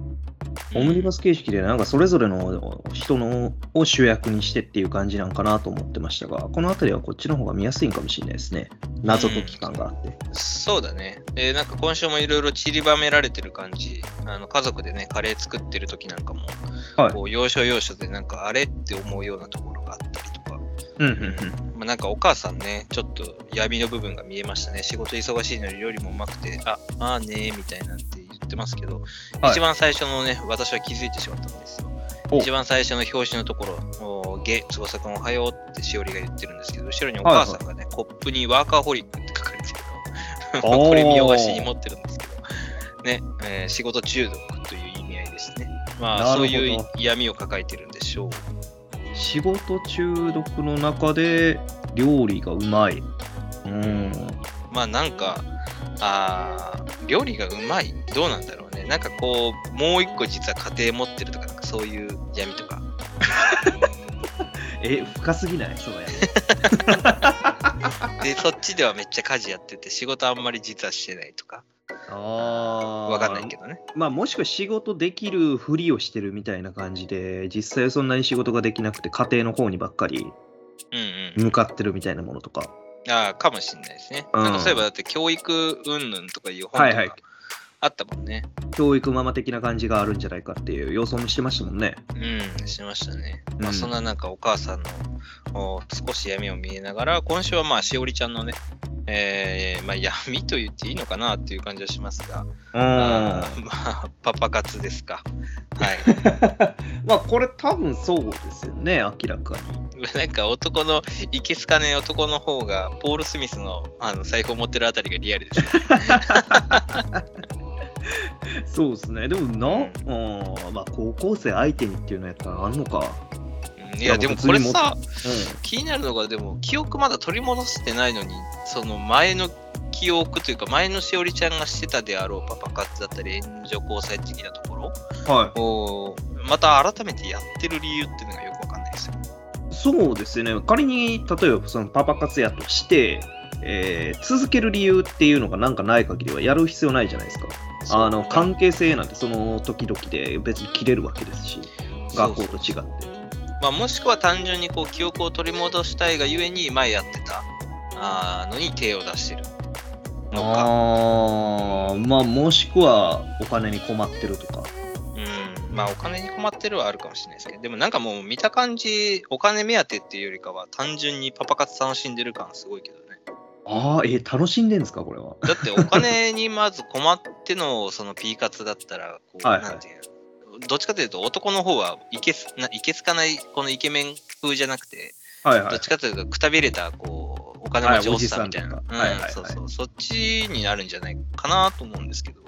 オムニバス形式でなんかそれぞれの人のを主役にしてっていう感じなんかなと思ってましたが、この辺りはこっちの方が見やすいんかもしれないですね。謎解き感があって。そうだね。で、なんか今週もいろいろ散りばめられてる感じ。あの家族でね、カレー作ってる時なんかも、はいこう要所要所でなんかあれって思うようなところがあったり。うんうんうん。まあ、なんかお母さんね、ちょっと闇の部分が見えましたね。仕事忙しいのに料理もうまくて、あ、まあねみたいなんて言ってますけど、はい一番最初のね、私は気づいてしまったんですよ。お一番最初の表紙のところ、おゲ、翼くんおはようってしおりが言ってるんですけど、後ろにお母さんがね、コップにワーカーホリックって書かれてるの。これ見よがしに持ってるんですけど、ね、えー仕事中毒という意味合いですね。まあ、そういう闇を抱えてるんでしょう。仕事中毒の中で料理がうまい。うん。まあなんか、あー料理がうまいどうなんだろうね。なんかこう、もう一個実は家庭持ってるとか、なんかそういう闇とか。え、深すぎない？そうや。で、そっちではめっちゃ家事やってて、仕事あんまり実はしてないとか。ああ。わかんないけどね。まあ、もしくは仕事できるふりをしてるみたいな感じで、実際そんなに仕事ができなくて、家庭の方にばっかりうんうん。向かってるみたいなものとか。ああ、かもしれないですね。うんなんかそういえばだって教育云々とかいう本はいはいとかあったもんね。教育ママ的な感じがあるんじゃないかっていう予想もしてましたもんね。うん、しましたね。まあ、うんそんななんかお母さんのお少し闇を見えながら、今週はまあしおりちゃんのね、えーまあ、闇と言っていいのかなっていう感じはしますが、あーまあ、パパ活ですか。はい。まあこれ多分そうですよね、明らかに。なんか男の、いけすかねえ男の方が、ポール・スミスのあの財布を持ってるあたりがリアルですね。そうですね。でもな、うん、まあ高校生相手にっていうのやったらあんのか。うんいや、でもこれさ、う気になるのが、でも、記憶まだ取り戻してないのに、その前の記憶というか、前のしおりちゃんがしてたであろうパパ活だったり、援助交際的なところん。はい。を、また改めてやってる理由っていうのがよくわかんないですよ。そうですね。仮に、例えばそのパパ活やとして、えー続ける理由っていうのがなんかない限りはやる必要ないじゃないですか。あの関係性なんてその時々で別に切れるわけですし、学校と違って。まあ、もしくは単純にこう記憶を取り戻したいがゆえに前やってたあーのに手を出してるのか。ああ、まあもしくはお金に困ってるとか。うん、まあお金に困ってるはあるかもしれないですけど、でもなんかもう見た感じ、お金目当てっていうよりかは単純にパパ活楽しんでる感すごいけどね。ああ、えー楽しんでんですか、これは？だってお金にまず困ってのその P 活だったら、こう、はいはいなんていうのどっちかというと男の方はいけすないけすかないこのイケメン風じゃなくて、はいはいどっ。ちかというとくたびれたこうお金持ちおっさんみたいな、はいはいそうそうそっちになるんじゃないかなと思うんですけど。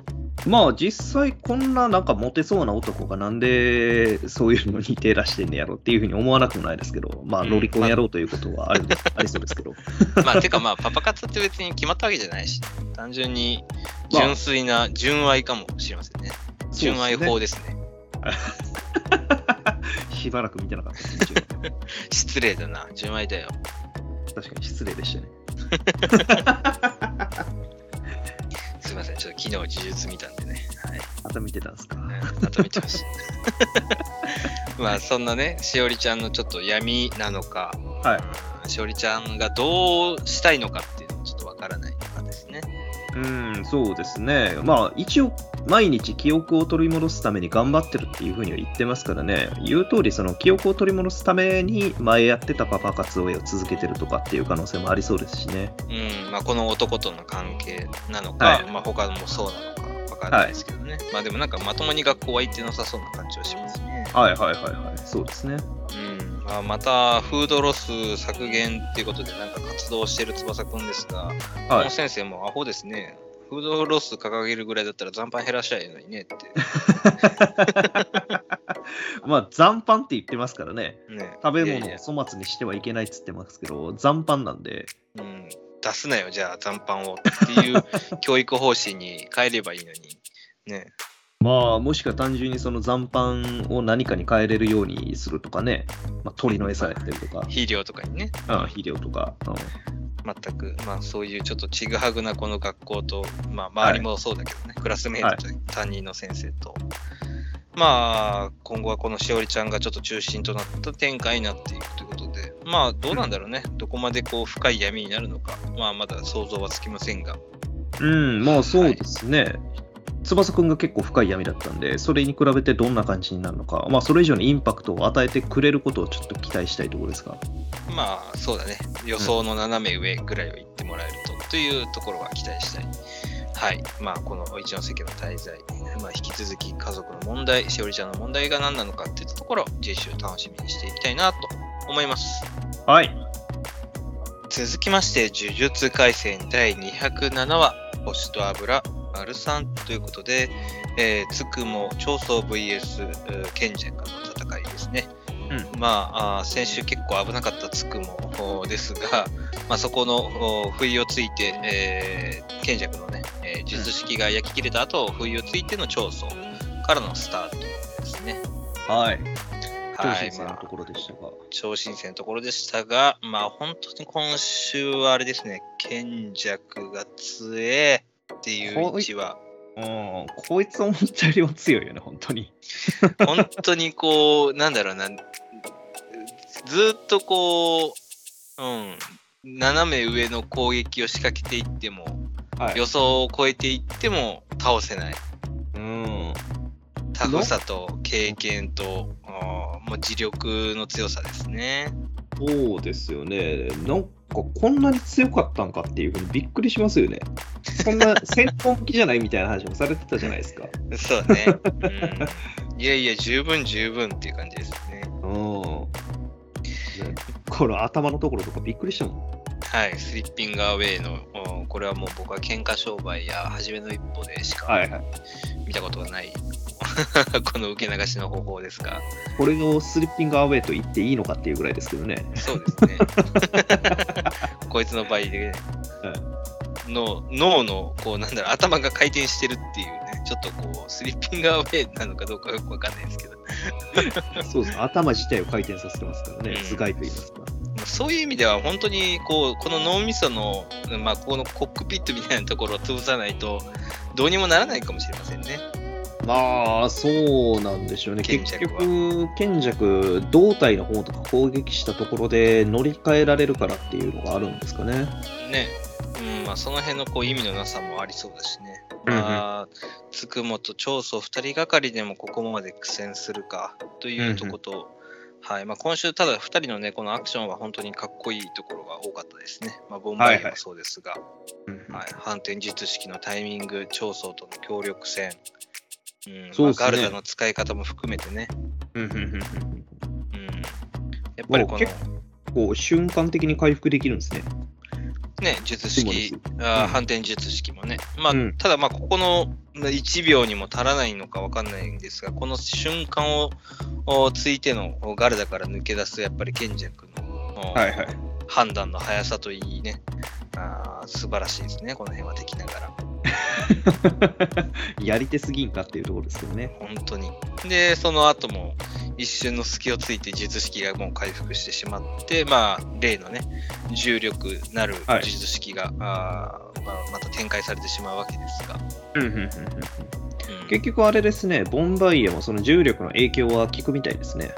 まあ実際こんななんかモテそうな男がなんでそういうのに手出してんねやろっていうふうに思わなくもないですけど、まあうんロリコンやろうということはある、ありそうですけど。まあてかまあパパ活って別に決まったわけじゃないし、単純に純粋な純愛かもしれませんね。純愛法ですね。しばらく見てなかった 失礼だな、純愛だよ。確かに失礼でしたね。すいません、ちょっと昨日呪術見たんでね。はい。また見てたんですか？あと見てました。まあそんなね、しおりちゃんのちょっと闇なのか、はいうんしおりちゃんがどうしたいのかっていうのもちょっとわからないのかですね。うん、そうですね。まあ一応毎日記憶を取り戻すために頑張ってるっていうふうには言ってますからね。言う通りその記憶を取り戻すために前やってたパパ活動を続けてるとかっていう可能性もありそうですしね。うん、まあこの男との関係なのか、はいまあ他もそうなのかわからないですけどね。まあでもなんかまともに学校は行ってなさそうな感じはしますね。はいはいはいはい。そうですね。うん、まあ、またフードロス削減っていうことでなんか活動してる翼くんですが、こはいの。先生もアホですね。フードロス掲げるぐらいだったら残飯減らしちゃえのにねって。まあ残飯って言ってますからね。ね食べ物を粗末にしてはいけないっつってますけど、残飯なんで。うん、出すなよ、じゃあ残飯をっていう教育方針に変えればいいのに。ね。まあもしくは単純にその残飯を何かに変えれるようにするとかね。まあ鳥の餌やったりとか、肥料とかにね。うん、肥料とか。うん。全く、まあそういうちょっとちぐはぐなこの学校と、まあ周りもそうだけどね、クラスメイトと担任の先生と、まあ今後はこのしおりちゃんがちょっと中心となった展開になっていくということで、まあどうなんだろうね、どこまでこう深い闇になるのか、まあまだ想像はつきませんが、うん、まあそうですね。翼くんが結構深い闇だったんで、それに比べてどんな感じになるのか、まあそれ以上にインパクトを与えてくれることをちょっと期待したいところですが。まあそうだね、予想の斜め上ぐらいを言ってもらえると、というところは期待したい。はい。まあこの一ノ関の滞在、まあ引き続き家族の問題、しおりちゃんの問題が何なのかっていったところを次週楽しみにしていきたいなと思います。はい。続きまして、呪術廻戦第207話、星と油、丸3ということで、えー、つくも長宗 VS えー賢者の戦いですね。うんまあ先週結構危なかったつくもおですが、まあ、そこのお不意をついて、えー、賢者のね、えー術式が焼き切れた後、不意をついての長宗からのスタートですね。はい。超はい、まあ新鮮なところでしたが。超新鮮なところでしたが、まあ本当に今週はあれですね、賢弱が強えっていう位置は、うん、こいつ思ったよりも強いよね、本当に。本当にこう、なんだろうな、ずーっとこう、うん、斜め上の攻撃を仕掛けていっても、はい予想を超えていっても倒せない。うん。タフさと経験と、もう自力の強さですね。そうですよね。なんかこんなに強かったんかっていうふうにびっくりしますよね。そんな戦闘機じゃないみたいな話もされてたじゃないですか。そうね。うん、いやいや、十分十分っていう感じですね。うん。ねこの頭のところとかびっくりしたもん。はい、スリッピングアウェイの、うんこれはもう僕は喧嘩商売や初めの一歩でしか。見たことがない、この受け流しの方法ですが、これをスリッピングアウェイと言っていいのかっていうぐらいですけどね。そうですね。こいつの場合で、の脳のこうなんだろう頭が回転してるっていうね、ちょっとこうスリッピングアウェイなのかどうかよくわかんないですけど、そうです。頭自体を回転させてますからね。うん頭蓋と言いますか。そういう意味では本当にこうこの脳みその、まあ、このコックピットみたいなところを潰さないとどうにもならないかもしれませんね。まあ、そうなんでしょうね。結局、賢弱、胴体の方とか攻撃したところで乗り換えられるからっていうのがあるんですかね。ね。うんまあ、その辺のこう意味のなさもありそうだしね。まあ、つくもと長宗2人がかりでもここまで苦戦するかというとこと、はいまあ、今週、ただ2人のね、このアクションは本当にかっこいいところが多かったですね。まあ、ボンバイエもそうですが、反転術式のタイミング、長宗との協力戦、うん。そうですね。まあガルダの使い方も含めてね、うんうんうんうん。うん、やっぱりこの結こう瞬間的に回復できるんですね。ね、術式。うん反転術式もね。まあ、うん。ただ、まあ、ここの1秒にも足らないのかわかんないんですが、この瞬間をおついてのおガルダから抜け出す、やっぱり賢弱の、おはいはい。判断の速さといいね、あー素晴らしいですね、この辺は敵ながら。やり手すぎんかっていうところですけどね。本当に。で、その後も一瞬の隙をついて術式がもう回復してしまって、まあ、例のね、重力なるはい術式が、あーまあ、また展開されてしまうわけですが。うんうんうんうんうん結局あれですね、ボンバイエもその重力の影響は効くみたいですね。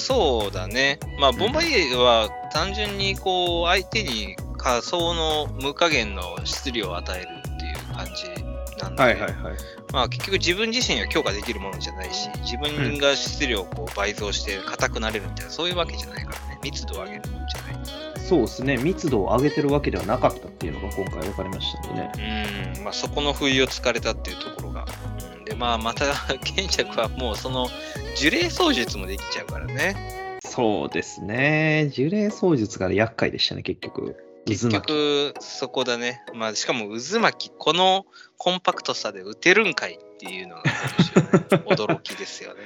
そうだね。まあ、ボンバイエは単純にこう、相手に仮想の無加減の質量を与えるっていう感じなんで、はい。まあ、結局自分自身が強化できるものじゃないし、自分が質量をこう倍増して硬くなれるみたいな、そういうわけじゃないからね。密度を上げるんじゃない。そうですね、密度を上げてるわけではなかったっていうのが今回分かりましたんでね。うん、まあ、そこの不意をつかれたっていうところが。うん、で、まあ、また、賢着はもうその、呪霊操術もできちゃうからね。そうですね、呪霊操術が厄介でしたね、結局。結局、そこだね。まあ、しかも渦巻き、このコンパクトさで打てるんかいっていうのが 驚きですよね。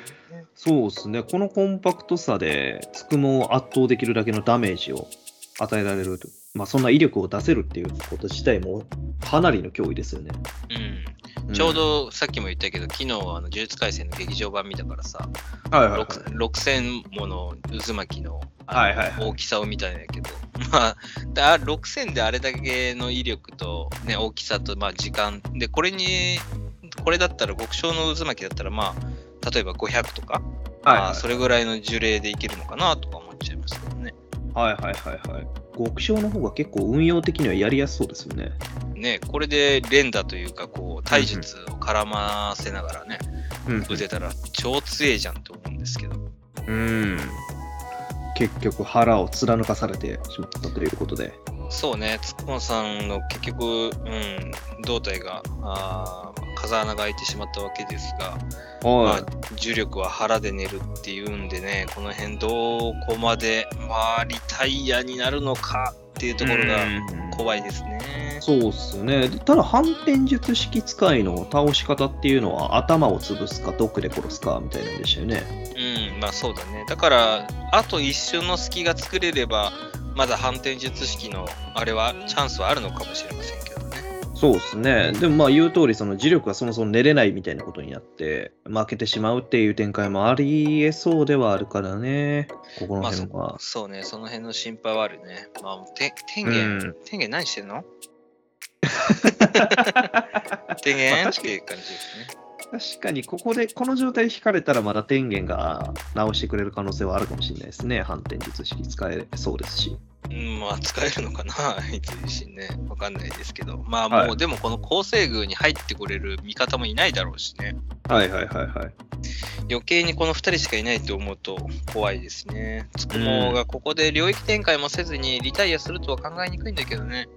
そうですね、このコンパクトさで、つくもを圧倒できるだけのダメージを与えられると、まあ、そんな威力を出せるっていうこと自体もかなりの脅威ですよね。うん、ちょうどさっきも言ったけど、昨日あの呪術廻戦の劇場版見たからさ、うん、はいはいはい6 6000もの渦巻きの大きさを見たんやけど、まあ、だ6000であれだけの威力と、ね、大きさと、まあ、時間で、これに、これだったら極小の渦巻きだったら、まあ、例えば500とか、はいまあ、それぐらいの樹齢でいけるのかなとか思っちゃいますけどね。はいはいはいはい。極小の方が結構運用的にはやりやすそうですよね。ね、これで連打というか、こう、体術を絡ませながらね、うん打てたら超強えじゃんと思うんですけど。うん。結局腹を貫かされてしまったということで。そうね、つくもさんの結局、うん、胴体が、あー風穴が開いてしまったわけですが、まはあ、重力は腹で寝るっていうんでね、この辺どこまで、まあ、リタイアになるのかっていうところが怖いですね。そうっすね。ただ、反転術式使いの倒し方っていうのは、頭を潰すか、毒で殺すかみたいなんでしたよね。うん、まあそうだね。だから、あと一瞬の隙が作れれば、まだ反転術式のあれは、チャンスはあるのかもしれません。そうっすね。でも、まあ、言う通り、その磁力がそもそも寝れないみたいなことになって、負けてしまうっていう展開もありえそうではあるからね。ここのまあ辺は。そうね、その辺の心配はあるね。まあ、て天う元、ん天元何してんの？天元？っていう感じですね。確かに、ここで、この状態で引かれたら、まだ天元が直してくれる可能性はあるかもしれないですね。反転術式使えそうですし。うん、まあ、使えるのかな、いつ自身ね。わかんないですけど。まあ、もう、はいでもこの構成宮に入ってこれる味方もいないだろうしね。はいはいはいはい。余計にこの2人しかいないと思うと怖いですね。つくもがここで領域展開もせずにリタイアするとは考えにくいんだけどね。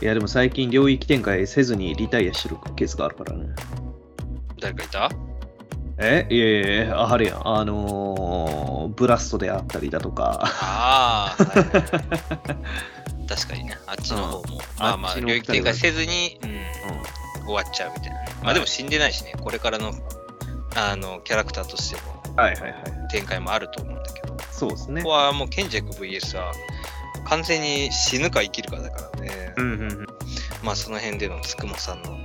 いやでも最近領域展開せずにリタイアしてるケースがあるからね。誰かいた？え？いやいやあれやん。あのーブラストであったりだとか。ああ、はいはいはい 確かにね、あっちの方も、まあまあ、あっちの領域展開せずに、うん、う終わっちゃうみたいなね。まあでも死んでないしね、これからのあのキャラクターとしてのん。はいはいはい。展開もあると思うんだけど、そうですねここ。はもうケンジャク VS は完全に死ぬか生きるかだからね、うんうんうん。まあその辺でのつくもさんのも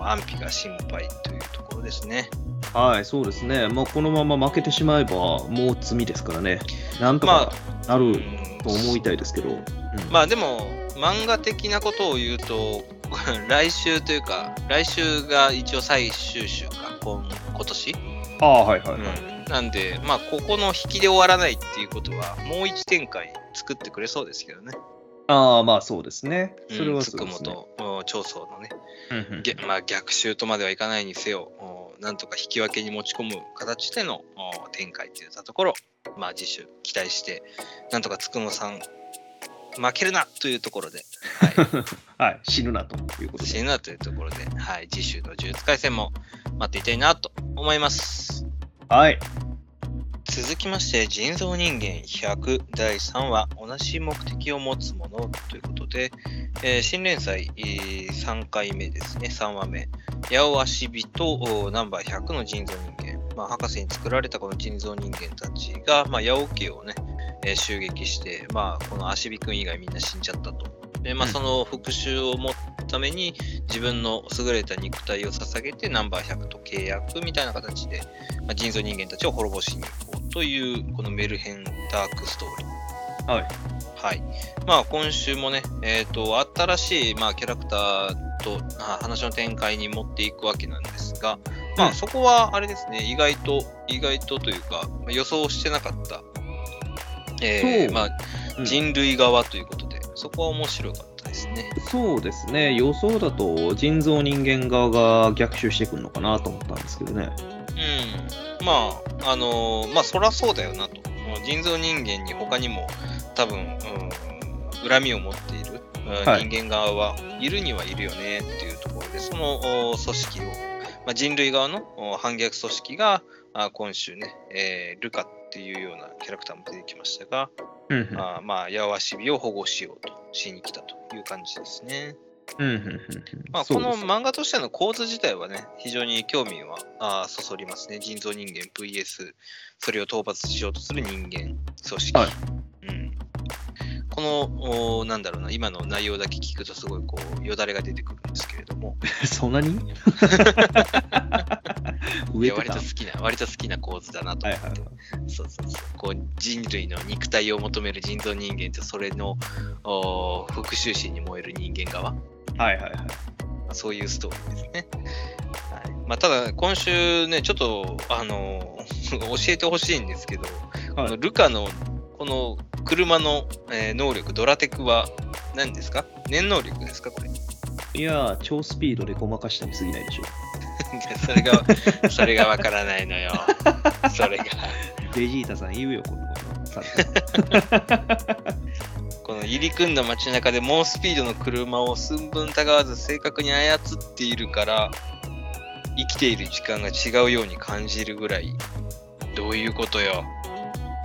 う安否が心配というところですね。はい、そうですね。まあ、このまま負けてしまえば、もう罪ですからね。なんとまかなうんると思いたいですけど。うんまあでも、漫画的なことを言うと、来週というか、来週が一応最終週か、今今年、ああ、はいはいはい。うんなんで、まあ、ここの引きで終わらないっていうことは、もう一展開作ってくれそうですけどね。ああ、まあそうですね。それうんはそうですね。つくもとうん長宗のね、うんうんげまあ、逆襲とまではいかないにせよ、おなんとか引き分けに持ち込む形でのお展開といったところ、まあ、次週期待して、なんとかつくもさん、負けるなというところで、はい、はい、死ぬなということで。死ぬなというところで、はい、次週の呪術廻戦も待っていたいなと思います。はい。続きまして、人造人間100第3話、同じ目的を持つものということで、えー新連載、えー3回目ですね、3話目。八尾足火とナンバー100の人造人間。まあ、博士に作られたこの人造人間たちが、まあ、八尾家をね、えー襲撃して、まあ、この足火くん以外みんな死んじゃったと。で、まあ、うんその復讐を持つために、自分の優れた肉体を捧げて、ナンバー100と契約みたいな形で、まあ、人造人間たちを滅ぼしに行こうという、このメルヘンダークストーリー。はい。はい。まあ、今週もね、えっ、と、新しい、まあ、キャラクターとあ話の展開に持っていくわけなんですが、まあ、うんそこは、あれですね、意外と、意外とというか、まあ予想してなかった、えーまあ、うん人類側ということで、そこは面白かったですね。そうですね。予想だと人造人間側が逆襲してくるのかなと思ったんですけどね。うん。まあ、あのーまあ、そらそうだよなと。人造人間に他にも多分、うん、恨みを持っている、人間側はいるにはいるよねっていうところで、そのお組織を、まあ、人類側のお反逆組織があ今週ね、えールカっていうようなキャラクターも出てきましたが、うんうんあーまあ、ヤワシビを保護しようとしに来たという感じですね。うんうんうんうんまあ、この漫画としての構図自体はね、非常に興味はあーそそりますね。人造人間 VS、それを討伐しようとする人間組織。はいうん、この、おーなんだろうな、今の内容だけ聞くとすごいこう、よだれが出てくるんですけれども、そんなに？いや割と好きな、割と好きな構図だなと思って、はいはいはい。そうそうそう。こう人類の肉体を求める人造人間と、それのおー復讐心に燃える人間側。はいはいはい。まあそういうストーリーですね。はいまあ、ただ、今週ね、ちょっと、あの 教えてほしいんですけど、このルカのこの車の、えー能力、ドラテクは何ですか？念能力ですかこれ？いやー、超スピードでごまかしたに過ぎないでしょ。それが、それがわからないのよ。それが。ベジータさん言うよ、このさす この入り組んだ街中で猛スピードの車を寸分たがわず正確に操っているから、生きている時間が違うように感じるぐらい、どういうことよ。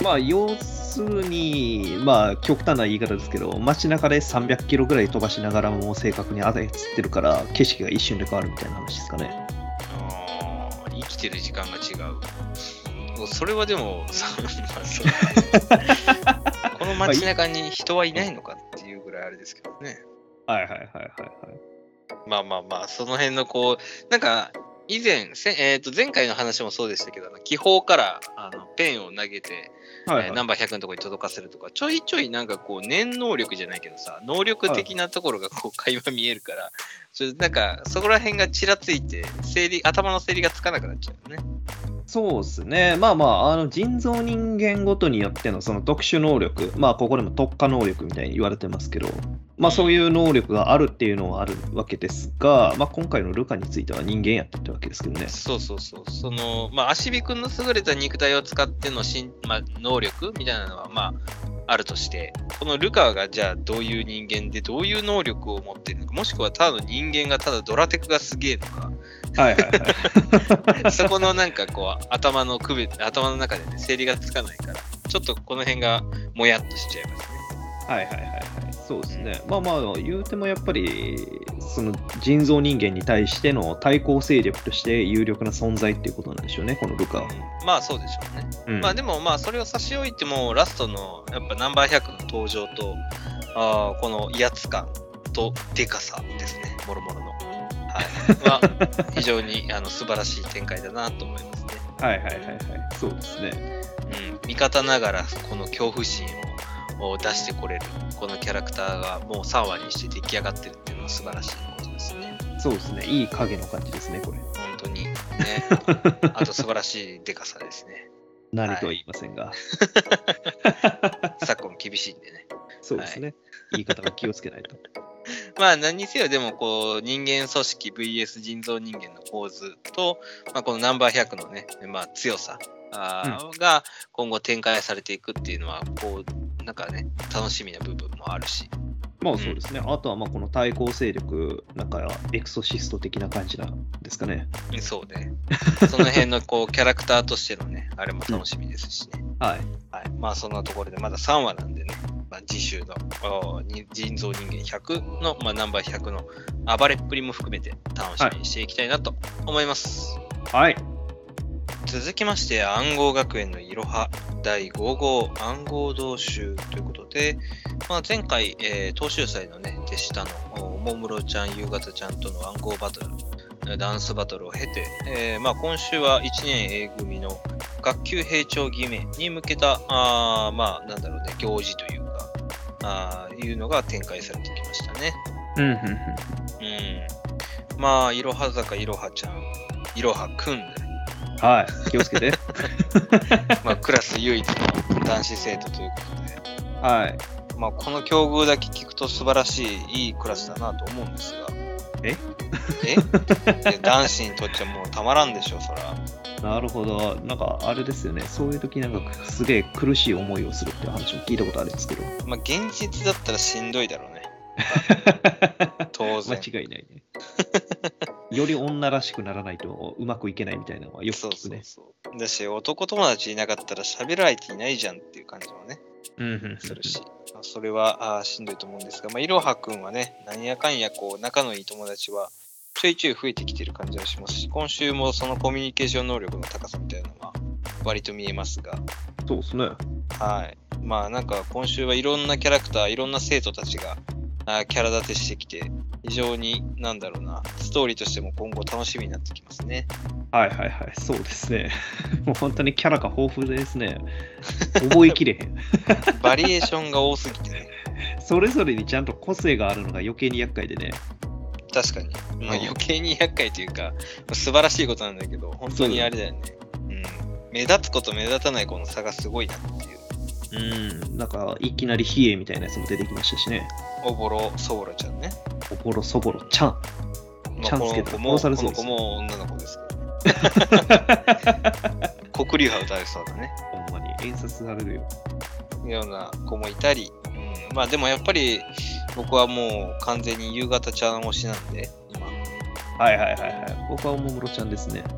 まあ、要するに、まあ、極端な言い方ですけど、街中で300キロぐらい飛ばしながらも正確に操ってるから、景色が一瞬で変わるみたいな話ですかね。あー生きてる時間が違う。もうそれはでも、この街中に人はいないのかっていうぐらいあれですけどね。はいはいはいはいはい。まあまあまあ、その辺のこう、なんか、以前、せえー、と前回の話もそうでしたけど、気泡からあのペンを投げて、はいはいえーナンバー100のところに届かせるとか、ちょいちょいなんかこう、念能力じゃないけどさ、能力的なところがこう、会話見えるから、ちょなんか、そこら辺がちらついて、整理、頭の整理がつかなくなっちゃうよね。そうですね。まあまあ、あの人造人間ごとによってのその特殊能力、まあここでも特化能力みたいに言われてますけど、まあそういう能力があるっていうのはあるわけですが、まあ今回のルカについては人間やったってわけですけどね。そうそうそう。その、まあ、足火くんの優れた肉体を使ってのしん、まあ、能力みたいなのは、まあ、あるとして、このルカがじゃあどういう人間でどういう能力を持っているのか、もしくはただの人間がただドラテクがすげえのか、はいはいはい。そこのなんかこう、頭の区別、頭の中でね、整理がつかないから、ちょっとこの辺がもやっとしちゃいますね。はいはいはいはい。そうですね。まあまあ、言うてもやっぱり、その人造人間に対しての対抗勢力として有力な存在っていうことなんでしょうね、このルカは。うんまあそうでしょうね。うんまあでもまあそれを差し置いてもラストのやっぱナンバー100の登場とあーこの威圧感とでかさですね、もろもろの。はい。は非常にあの素晴らしい展開だなと思いますね。はいはいはいはい。そうですね。うん。味方ながらこの恐怖心をを出してこれるこのキャラクターがもう3話にして出来上がってるっていうのは素晴らしいことですね。そうですね。いい影の感じですね、これ。本当にね。あと素晴らしいでかさですね。何とは言いませんが。昨今厳しいんでね。そうですね。言い方が気をつけないと。まあ何にせよでもこう人間組織 VS 人造人間の構図と、まあ、このナンバー100のね、まあ、強さあーが今後展開されていくっていうのはこうなんかね楽しみな部分もあるしまあそうですね。あとはまあこの対抗勢力、なんかエクソシスト的な感じなんですかね。そうねその辺のこうキャラクターとしてのね あれも楽しみですしね、はい。はい、まあそんなところでまだ3話なんでね、まあ、次週の人造人間100の、まあ、ナンバー100の暴れっぷりも含めて楽しみにしていきたいなと思います、はい。続きまして暗号学園のいろは第5号暗号同集ということで、まあ、前回、えー、東秀祭のね手下のおもむろちゃん夕方ちゃんとの暗号バトルえーダンスバトルを経て、えーまあ、今週は1年 A 組の学級閉庁決めに向けたあーまあなんだろうね行事というかあーいうのが展開されてきましたね。うん、うん、うん。うん。まあ、いろは坂いろはちゃん、いろはくんで、はい。気をつけて。まあ、クラス唯一の男子生徒ということで、はい。まあ、この境遇だけ聞くと素晴らしい、いいクラスだなと思うんですが。え？え？男子にとっちゃもうたまらんでしょ、そら。なるほど。なんかあれですよね。そういう時なんかすげえ苦しい思いをするって話も聞いたことあるんですけど。まあ、現実だったらしんどいだろうね。当然。間違いないね。より女らしくならないとうまくいけないみたいなのはよくそうそう聞くね。そう。だし、男友達いなかったら喋る相手いないじゃんっていう感じもね。うんするし、まあそれはあーしんどいと思うんですが、まあ、いろはくんはね、なんやかんやこう仲のいい友達はちょいちょい増えてきてる感じがしますし、今週もそのコミュニケーション能力の高さみたいなのは割と見えますが、そうですね。はい。まあなんか今週はいろんなキャラクター、いろんな生徒たちがあーキャラ立てしてきて、非常になんだろうな、ストーリーとしても今後楽しみになってきますね。はいはいはい。そうですね。もう本当にキャラが豊富ですね。覚えきれへん。バリエーションが多すぎてね。それぞれにちゃんと個性があるのが余計に厄介でね。確かに。まあ、うん余計に厄介というか、素晴らしいことなんだけど、本当にあれだよね。うん。目立つこと目立たない子の差がすごいなっていう。うん。なんかいきなり冷えみたいなやつも出てきましたしね。おぼろ、そぼろちゃんね。おぼろそぼろちゃん。まあ、ちゃんつけたらこの子も、この殺されそうです子も女の子ですけど。黒竜派歌えそうだね。ほんまに演出されるよ。ような子もいたり。うん、まあでもやっぱり僕はもう完全に夕方ちゃん推しなんで、今。はいはいはいはい。僕はおもむろちゃんですね。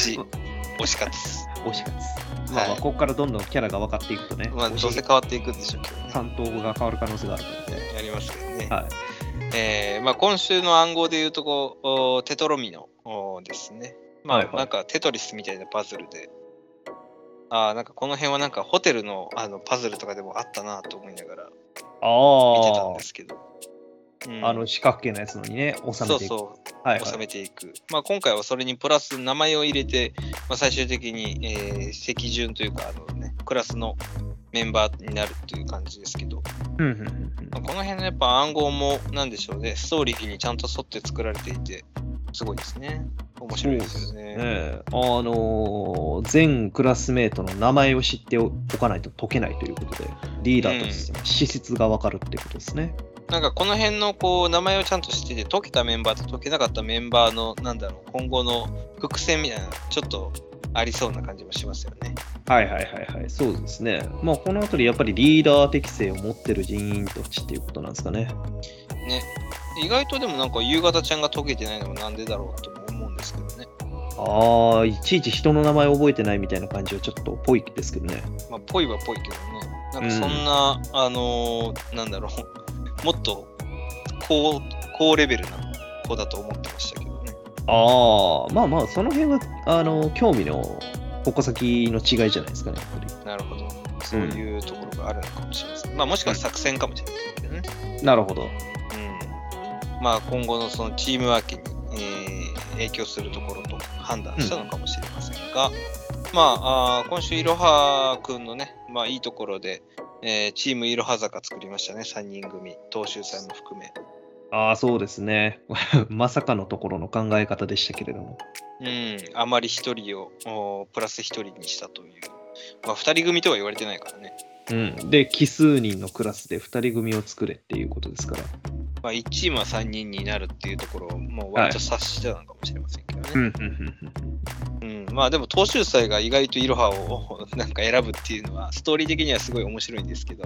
し、推し活。推し活。まあまあ、はいここからどんどんキャラが分かっていくとね、まあどうせ変わっていくんでしょうけどね。担当が変わる可能性があるので、やりますけどね。はい。えーまあ、今週の暗号でいうとこおテトロミノおですね。まあ、はいはいなんかテトリスみたいなパズルで、あーなんかこの辺はなんかホテルのあのパズルとかでもあったなと思いながら見てたんあですけど。うんあ、あの四角形のやつのにね、収めていく。そうそう、はい、は収い。めていく。まあ、今回はそれにプラス名前を入れて、まあ、最終的に、えー席順というかあの、ね、クラスのメンバーになるっていう感じですけど、うんうんうんまあこの辺のやっぱ暗号も、なんでしょうね、ストーリーにちゃんと沿って作られていて、すごいですね。面白いですよね。ねえあのー全クラスメートの名前を知っておかないと解けないということで、リーダーとしての資質がわかるってことですね。なんかこの辺のこう名前をちゃんと知ってて、解けたメンバーと解けなかったメンバーの、なんだろう、今後の伏線みたいな、ちょっとありそうな感じもしますよね。はいはいはいはい、そうですね。まあこのあたりやっぱりリーダー適性を持ってる人員たちっていうことなんですかね。ね。意外とでもなんか夕方ちゃんが解けてないのはなんでだろうとも思うんですけどね。ああ、いちいち人の名前覚えてないみたいな感じはちょっとぽいですけどね。まあ、ぽいはぽいけどね。なんかそんな、あのーなんだろう、もっと高高レベルな子だと思ってましたけどね。ああ、まあまあ、その辺は、あの、興味の矛先の違いじゃないですかね、やっぱり。なるほど。そういうところがあるのかもしれません。まあもしくは作戦かもしれませんけどね。なるほど。うん。まあ今後のそのチームワークに、えー影響するところと判断したのかもしれませんが、まああー今週いろはくんのね、まあいいところで、えーチームいろは坂作りましたね、3人組、東秀祭も含め。ああ、そうですね。まさかのところの考え方でしたけれども。うん、あまり1人をおプラス1人にしたという。まあ2人組とは言われてないからね。うん。で、奇数人のクラスで2人組を作れっていうことですから。まあ1チームは3人になるっていうところをもう割と察してたのかもしれませんけどね。うん、うん、うん。うん、まあでも東秀祭が意外とイロハを なんか選ぶっていうのはストーリー的にはすごい面白いんですけど、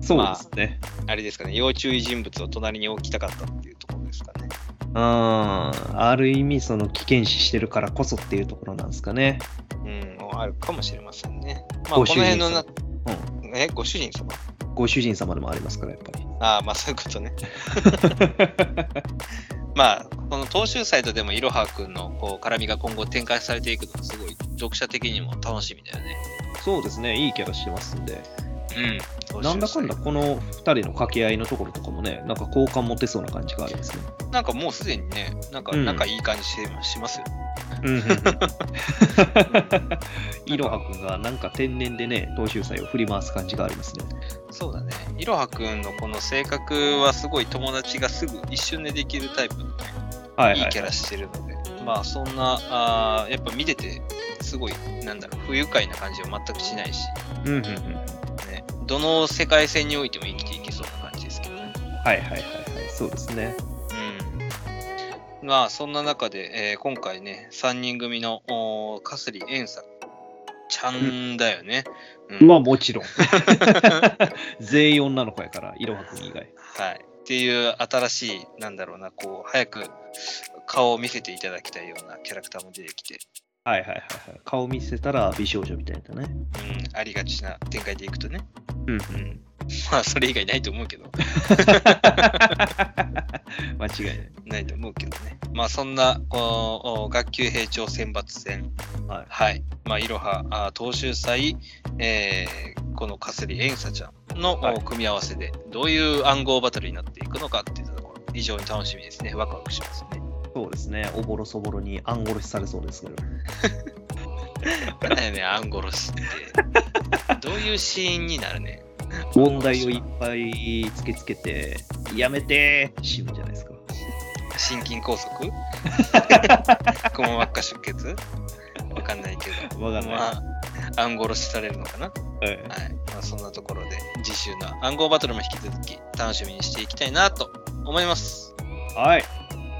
そうですね。あれですかね、要注意人物を隣に置きたかったっていうところですかね。ああ、ある意味、その危険視してるからこそっていうところなんですかね。うん、あるかもしれませんね。まあこのご主人辺のな、うん。え、ご主人様？ご主人様でもありますから、やっぱり。ああ、まあそういうことね。まあ、この東秀祭とでもいろはくんのこう絡みが今後展開されていくのがすごい読者的にも楽しみだよね。そうですね、いいキャラしてますんで。うん。なんだかんだ、この2人の掛け合いのところとかもね、なんか好感持てそうな感じがありますね。なんかもうすでにね、なんかうん仲いい感じし,、しますよ。うん。いろはくんがなんか天然でね、東秀祭を振り回す感じがありますね。そうだね。いろはくんのこの性格はすごい友達がすぐ一瞬でできるタイプのね、はいいいキャラしてるので、まあそんな、あーやっぱ見てて、すごい、なんだろう、不愉快な感じは全くしないし、うんうんうん。ね、どの世界線においても生きていけそうな感じですけどね。はいはいはいはい、そうですね。うん。まあそんな中で、えー今回ね、3人組のおーカスリエンさちゃんだよね。うんまあもちろん。全員女の子やから、いろはくん以外。はい。っていう新しい、なんだろうな、こう、早く顔を見せていただきたいようなキャラクターも出てきて、はいはいはいはい。顔見せたら美少女みたいなね。うん、ありがちな展開でいくとね。うん。うん。まあ、それ以外ないと思うけど、間違いない。ないと思うけどね。まあ、そんな、こうお学級閉庁選抜戦、はい。はい。まあ、いろは、あ東秀祭、えーこのかすりえんさちゃんの、はいお組み合わせで、どういう暗号バトルになっていくのかっていうところ、非常に楽しみですね。ワクワクしますね。そうですね。おぼろそぼろに暗殺しされそうですけど。なんだよね、暗殺しって。どういうシーンになるね。問題をいっぱい突きつけて、やめてー死ぬんじゃないですか。心筋梗塞？くも膜下出血？わかんないけど。わかんない。まあ、暗殺しされるのかな？ははいい。まあ、そんなところで、次週の暗号バトルも引き続き楽しみにしていきたいなと思います。はい。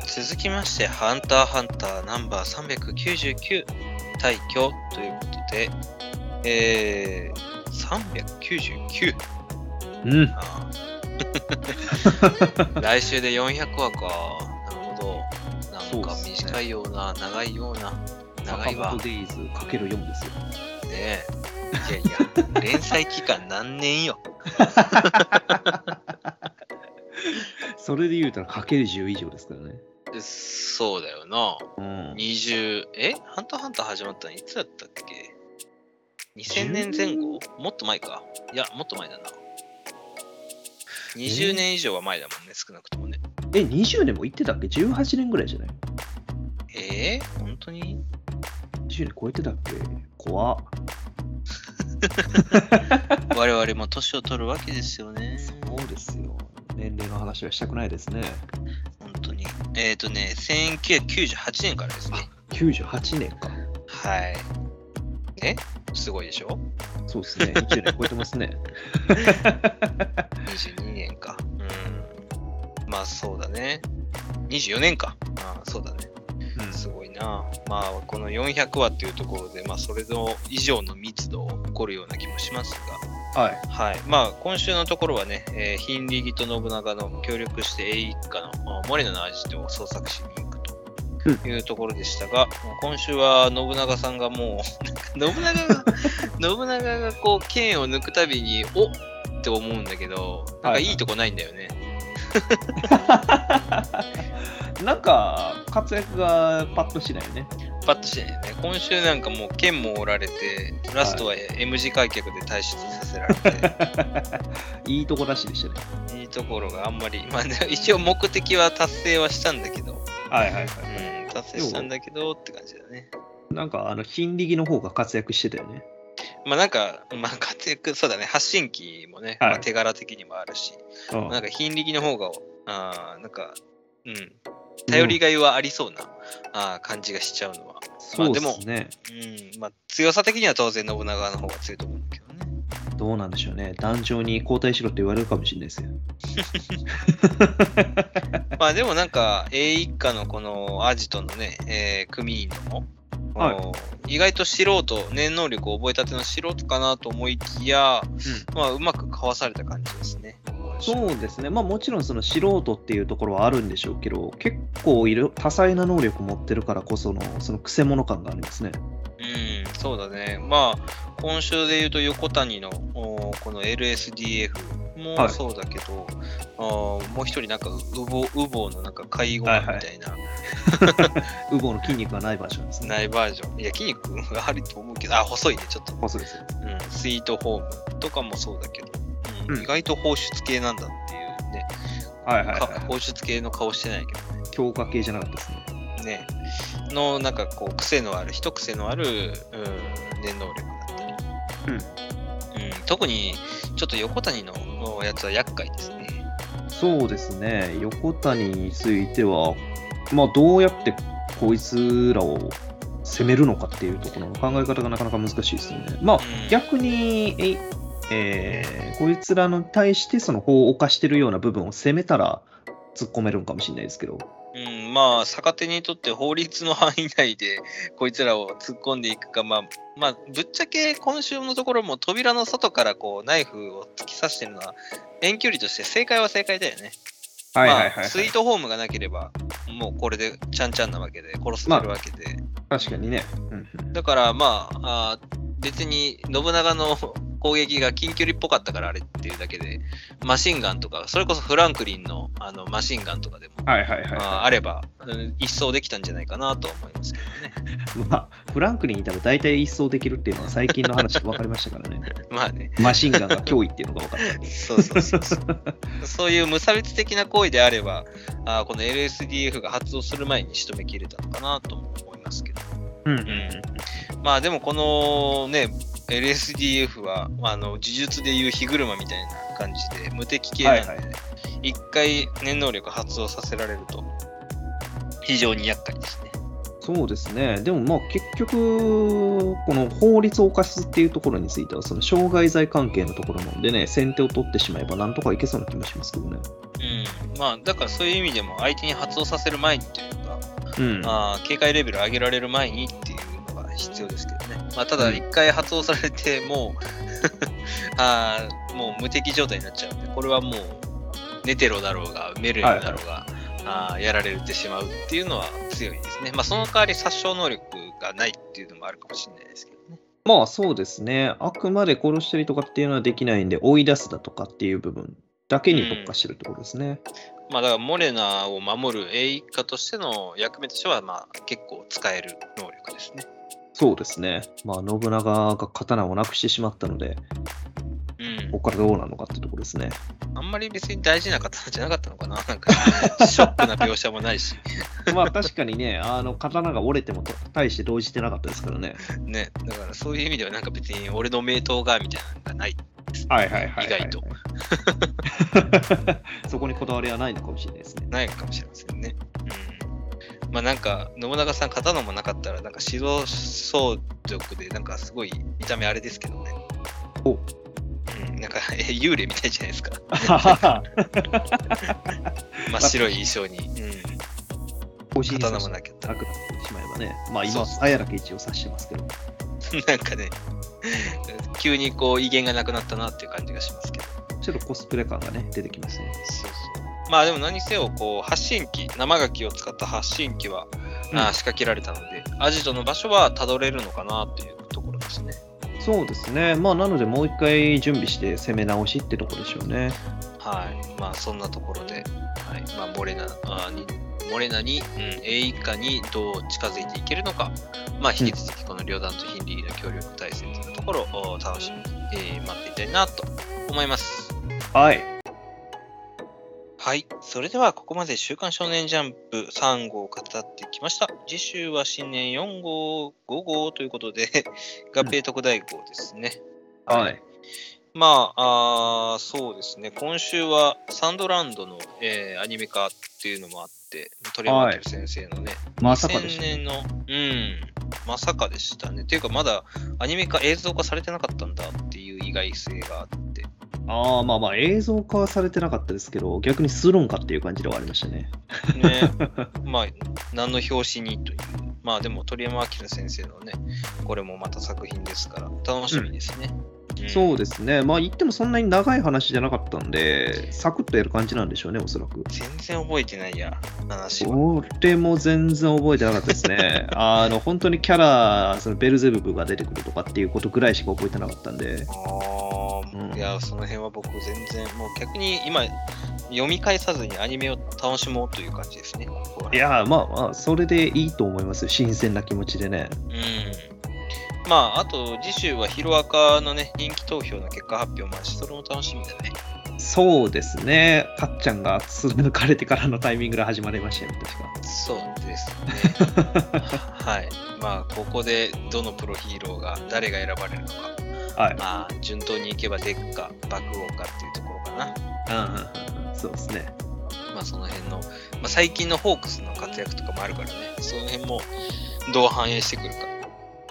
続きまして、ハンターハンターナンバー399、退去ということで、えー、399? うん。来週で400話か。なるほど。なんか短いような、長いような。長いわ。デイズかける4ですよ。ねえ。いやいや、連載期間何年よ。それで言うたらかける10以上ですからね。そうだよな。うん。20、え？ハンターハンター始まったの？いつだったっけ ?2000 年前後？もっと前か。いや、もっと前だな。20年以上は前だもんね、少なくともね。え、20年も行ってたっけ ?18 年ぐらいじゃない？え？ー、本当に ?20 年超えてたっけ？怖っ。我々も年を取るわけですよね。そうですよ。年齢の話はしたくないですね。本当に。えっ、とね、1998年からですね。98年か。はい。ねすごいでしょ？そうですね。1年超えてますね。?22 年か。うん。まあそうだね。24年か。ああ、そうだね。すごいな。まあ、この400話っていうところで、まあ、それの以上の密度を誇るような気もしますが、はい。はい。まあ、今週のところはね、えー、ヒンリギと信長の協力して英一家のあモレノのアジトを捜索しに行くというところでしたが、今週は信長さんがもう、信長が、信長がこう、剣を抜くたびに、おっって思うんだけど、なんかいいとこないんだよね。なんか、活躍がパッとしないよね。パッとしないよね。今週なんかもう剣も折られて、ラストは M 字開脚で退出させられて、いいとこらしいでしたね。いいところがあんまり、まあ、ね、一応目的は達成はしたんだけど、はいはいはうん、達成したんだけどって感じだね。なんか、あの、ヒンリギの方が活躍してたよね。まあなんか、まあ活躍、そうだね、発信機もね、はいまあ、手柄的にもあるし、うんなんか貧力の方が、あーなんか、うん、頼りがいはありそうな、あー感じがしちゃうのは。そうですね。うん、まあ強さ的には当然信長の方が強いと思うんだけどね。どうなんでしょうね。壇上に交代しろって言われるかもしれないですよ。まあでもなんか、A 一家のこのアジトのね、えー組員のも、はいお意外と素人、念能力を覚えたての素人かなと思いきや、まあうまくかわされた感じですね。そうですね。まあもちろんその素人っていうところはあるんでしょうけど、結構いろ多彩な能力を持ってるからこその、そのくせ者感がありますね。うん、そうだね。まあ、今週で言うと横谷のおこの LSDF はいもそうだけど、あーもう一人なんかウボウボのなんか介護みたいな、ウボの筋肉がないバージョンですね。ないバージョン。いや、筋肉があると思うけど、あ、細いね、ちょっと。細いですよ。うん、スイートホームとかもそうだけど、うん。うん。意外と放出系なんだっていうね、はいはいか放出系の顔してないけど強化系じゃなかったですね。ね、ね、のなんかこう癖のある、一癖のある、うん、念能力だったり、うんうん、特にちょっと横谷のやつは厄介ですね。そうですね。横谷については、まあどうやってこいつらを攻めるのかっていうところの考え方がなかなか難しいですよね。まあうん逆に、ええーこいつらに対してその法を犯してるような部分を攻めたら突っ込めるんかもしれないですけど。うん、まあ、逆手にとって法律の範囲内で こいつらを突っ込んでいくか、まあ、まあ、ぶっちゃけ今週のところも扉の外からこうナイフを突き刺してるのは遠距離として正解は正解だよね。はいまあ、スイートホームがなければ、もうこれでちゃんちゃんなわけで殺せるわけで。確かにね。うんうんだからまああー別に信長の攻撃が近距離っぽかったからあれっていうだけで、マシンガンとか、それこそフランクリンのあのマシンガンとかでも、はいはいはい、あーあれば、うん一掃できたんじゃないかなとは思いますけどね。まあ、フランクにいたら大体一掃できるっていうのは最近の話で分かりましたからね。まあね、マシンガンが脅威っていうのが分かったんで。そうそうそうそう。そういう無差別的な行為であれば、あーこの LSDF が発動する前に仕留めきれたのかなとも思いますけど。うんうんまあでもこのね、LSDF は、まあ、あの呪術でいう火車みたいな感じで無敵系なんで、はいはい一回念能力発動させられると非常に厄介ですね。そうですね。でもまあ結局、この法律を犯すっていうところについては、その傷害罪関係のところなんでね、先手を取ってしまえばなんとかいけそうな気もしますけどね。うん。まあだからそういう意味でも相手に発動させる前にというか、うん。あー警戒レベル上げられる前にっていう必要ですけどね。まあただうん一回発動されてもう あーもう無敵状態になっちゃうんで、これはもうネテロだろうがメルエルだろうが、あーやられてしまうっていうのは強いですね。まあその代わり殺傷能力がないっていうのもあるかもしれないですけどね。まあそうですね。あくまで殺したりとかっていうのはできないんで、追い出すだとかっていう部分だけに特化してるところですね。まあだからモレナを守る英一家としての役目としてはまあ結構使える能力ですね。そうですね。まあ信長が刀をなくしてしまったので、うんこ。こからどうなのかってところですね。あんまり別に大事な刀じゃなかったのかななんかショックな描写もないし。まあ確かにね、あの刀が折れても大して動じてなかったですからね。ね。だからそういう意味ではなんか別に俺の名刀がみたいなのがない。はいはいはい、はい。意外と。そこにこだわりはないのかもしれないですね。ないかもしれませんね。うん。まあなんか、信長さん刀もなかったら、なんか白装束で、なんかすごい見た目あれですけどね。おうん、なんか、え幽霊みたいじゃないですか。真っ白い衣装に。うん。刀もなきゃったなくなってしまえばね。まあ今、あやらけ一応指してますけど。なんかね、急にこう威厳がなくなったなっていう感じがしますけど。ちょっとコスプレ感がね、出てきますね。そうそう。まあでも何せよ、こう、発信機、生ガキを使った発信機は、うんあー仕掛けられたので、アジトの場所はたどれるのかなっていうところですね。そうですね。まあなのでもう一回準備して攻め直しってとこでしょうね。はい。まあそんなところで、はい。まあモレナに、モレナに、うん、A 一家にどう近づいていけるのか、まあ引き続きこの両団とヒンリーの協力体制というところを楽しみに、えー待っていたいなと思います。はい。はい。それでは、ここまで週刊少年ジャンプ3号を語ってきました。次週は新年4号、5号ということで、合併特大号ですね。はい。まああー、そうですね。今週はサンドランドの、えーアニメ化っていうのもあって、鳥山明先生のね、まさかでし2000た。年の、うん、まさかでしたね。っていうか、まだアニメ化、映像化されてなかったんだっていう意外性があって、ああ、まあまあ映像化はされてなかったですけど、逆にするんかっていう感じではありましたね。ね、まあ、何の表紙にという。まあでも鳥山明先生のね、これもまた作品ですから、楽しみですね。そうでですね。まあ言ってもそんなに長い話じゃなかったんで、サクッとやる感じなんでしょうね、おそらく。全然覚えてないや、話は。俺も全然覚えてなかったですね。あの、本当にキャラ、そのベルゼブブが出てくるとかっていうことぐらいしか覚えてなかったんで。ああ、うんいや、その辺は僕全然、もう逆に今、読み返さずにアニメを楽しもうという感じですね。いや、まあまあ、それでいいと思いますよ。新鮮な気持ちでね。うん。まあ、あと次週はヒロアカのね、人気投票の結果発表もあるし、それも楽しみだね。そうですね。かっちゃんが貫かれてからのタイミングで始まりましたよね、確か。そうですね。はい。まあ、ここでどのプロヒーローが誰が選ばれるのか。はい。まあ、順当にいけばデッカ、爆音かっていうところかな。うんそうですね。まあ、その辺の、まあ、最近のホークスの活躍とかもあるからね、その辺もどう反映してくるか。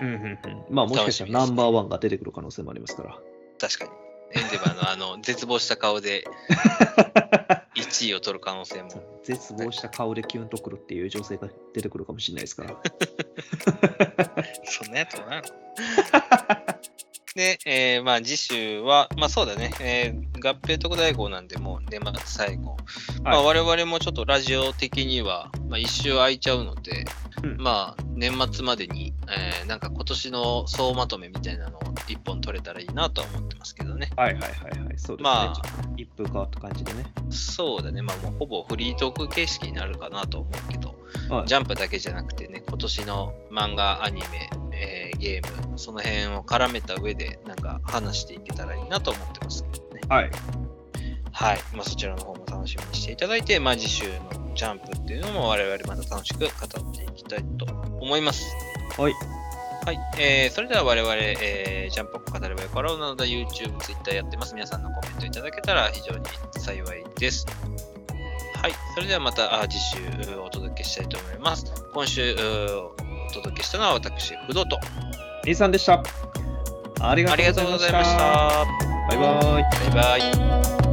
うんうんうん。まあ、もしかしたらナンバーワンが出てくる可能性もありますから。確かに。エンデバーのあの、絶望した顔で 1位を取る可能性も。絶望した顔でキュンとくるっていう女性が出てくるかもしれないですから。そんなやつもなの。で、えーまあ次週は、まあそうだね、えー合併特大号なんで、もう年末最後。まあ我々もちょっとラジオ的には、まあ一周空いちゃうので、うんまあ年末までに、えーなんか今年の総まとめみたいなのを一本取れたらいいなとは思ってますけどね。はいはいはいはい。そうですね。まあ一風変わった感じでね。そうだね、まあもうほぼフリートーク形式になるかなと思うけど、はいジャンプだけじゃなくてね、今年の漫画、アニメ、えーゲーム、その辺を絡めた上で、なんか話していけたらいいなと思ってますけどね。はい。はい。まあそちらの方も楽しみにしていただいて、まあ次週のジャンプっていうのも我々また楽しく語っていきたいと思います。はい。はい。えー、それでは我々、えージャンプを語ればよかろうなので YouTube、Twitter やってます。皆さんのコメントいただけたら非常に幸いです。はい。それではまたあ次週お届けしたいと思います。今週うお届けしたのは私、不動と。兄さんでした。ありがありがとうございました。バイバイ。バイバイ。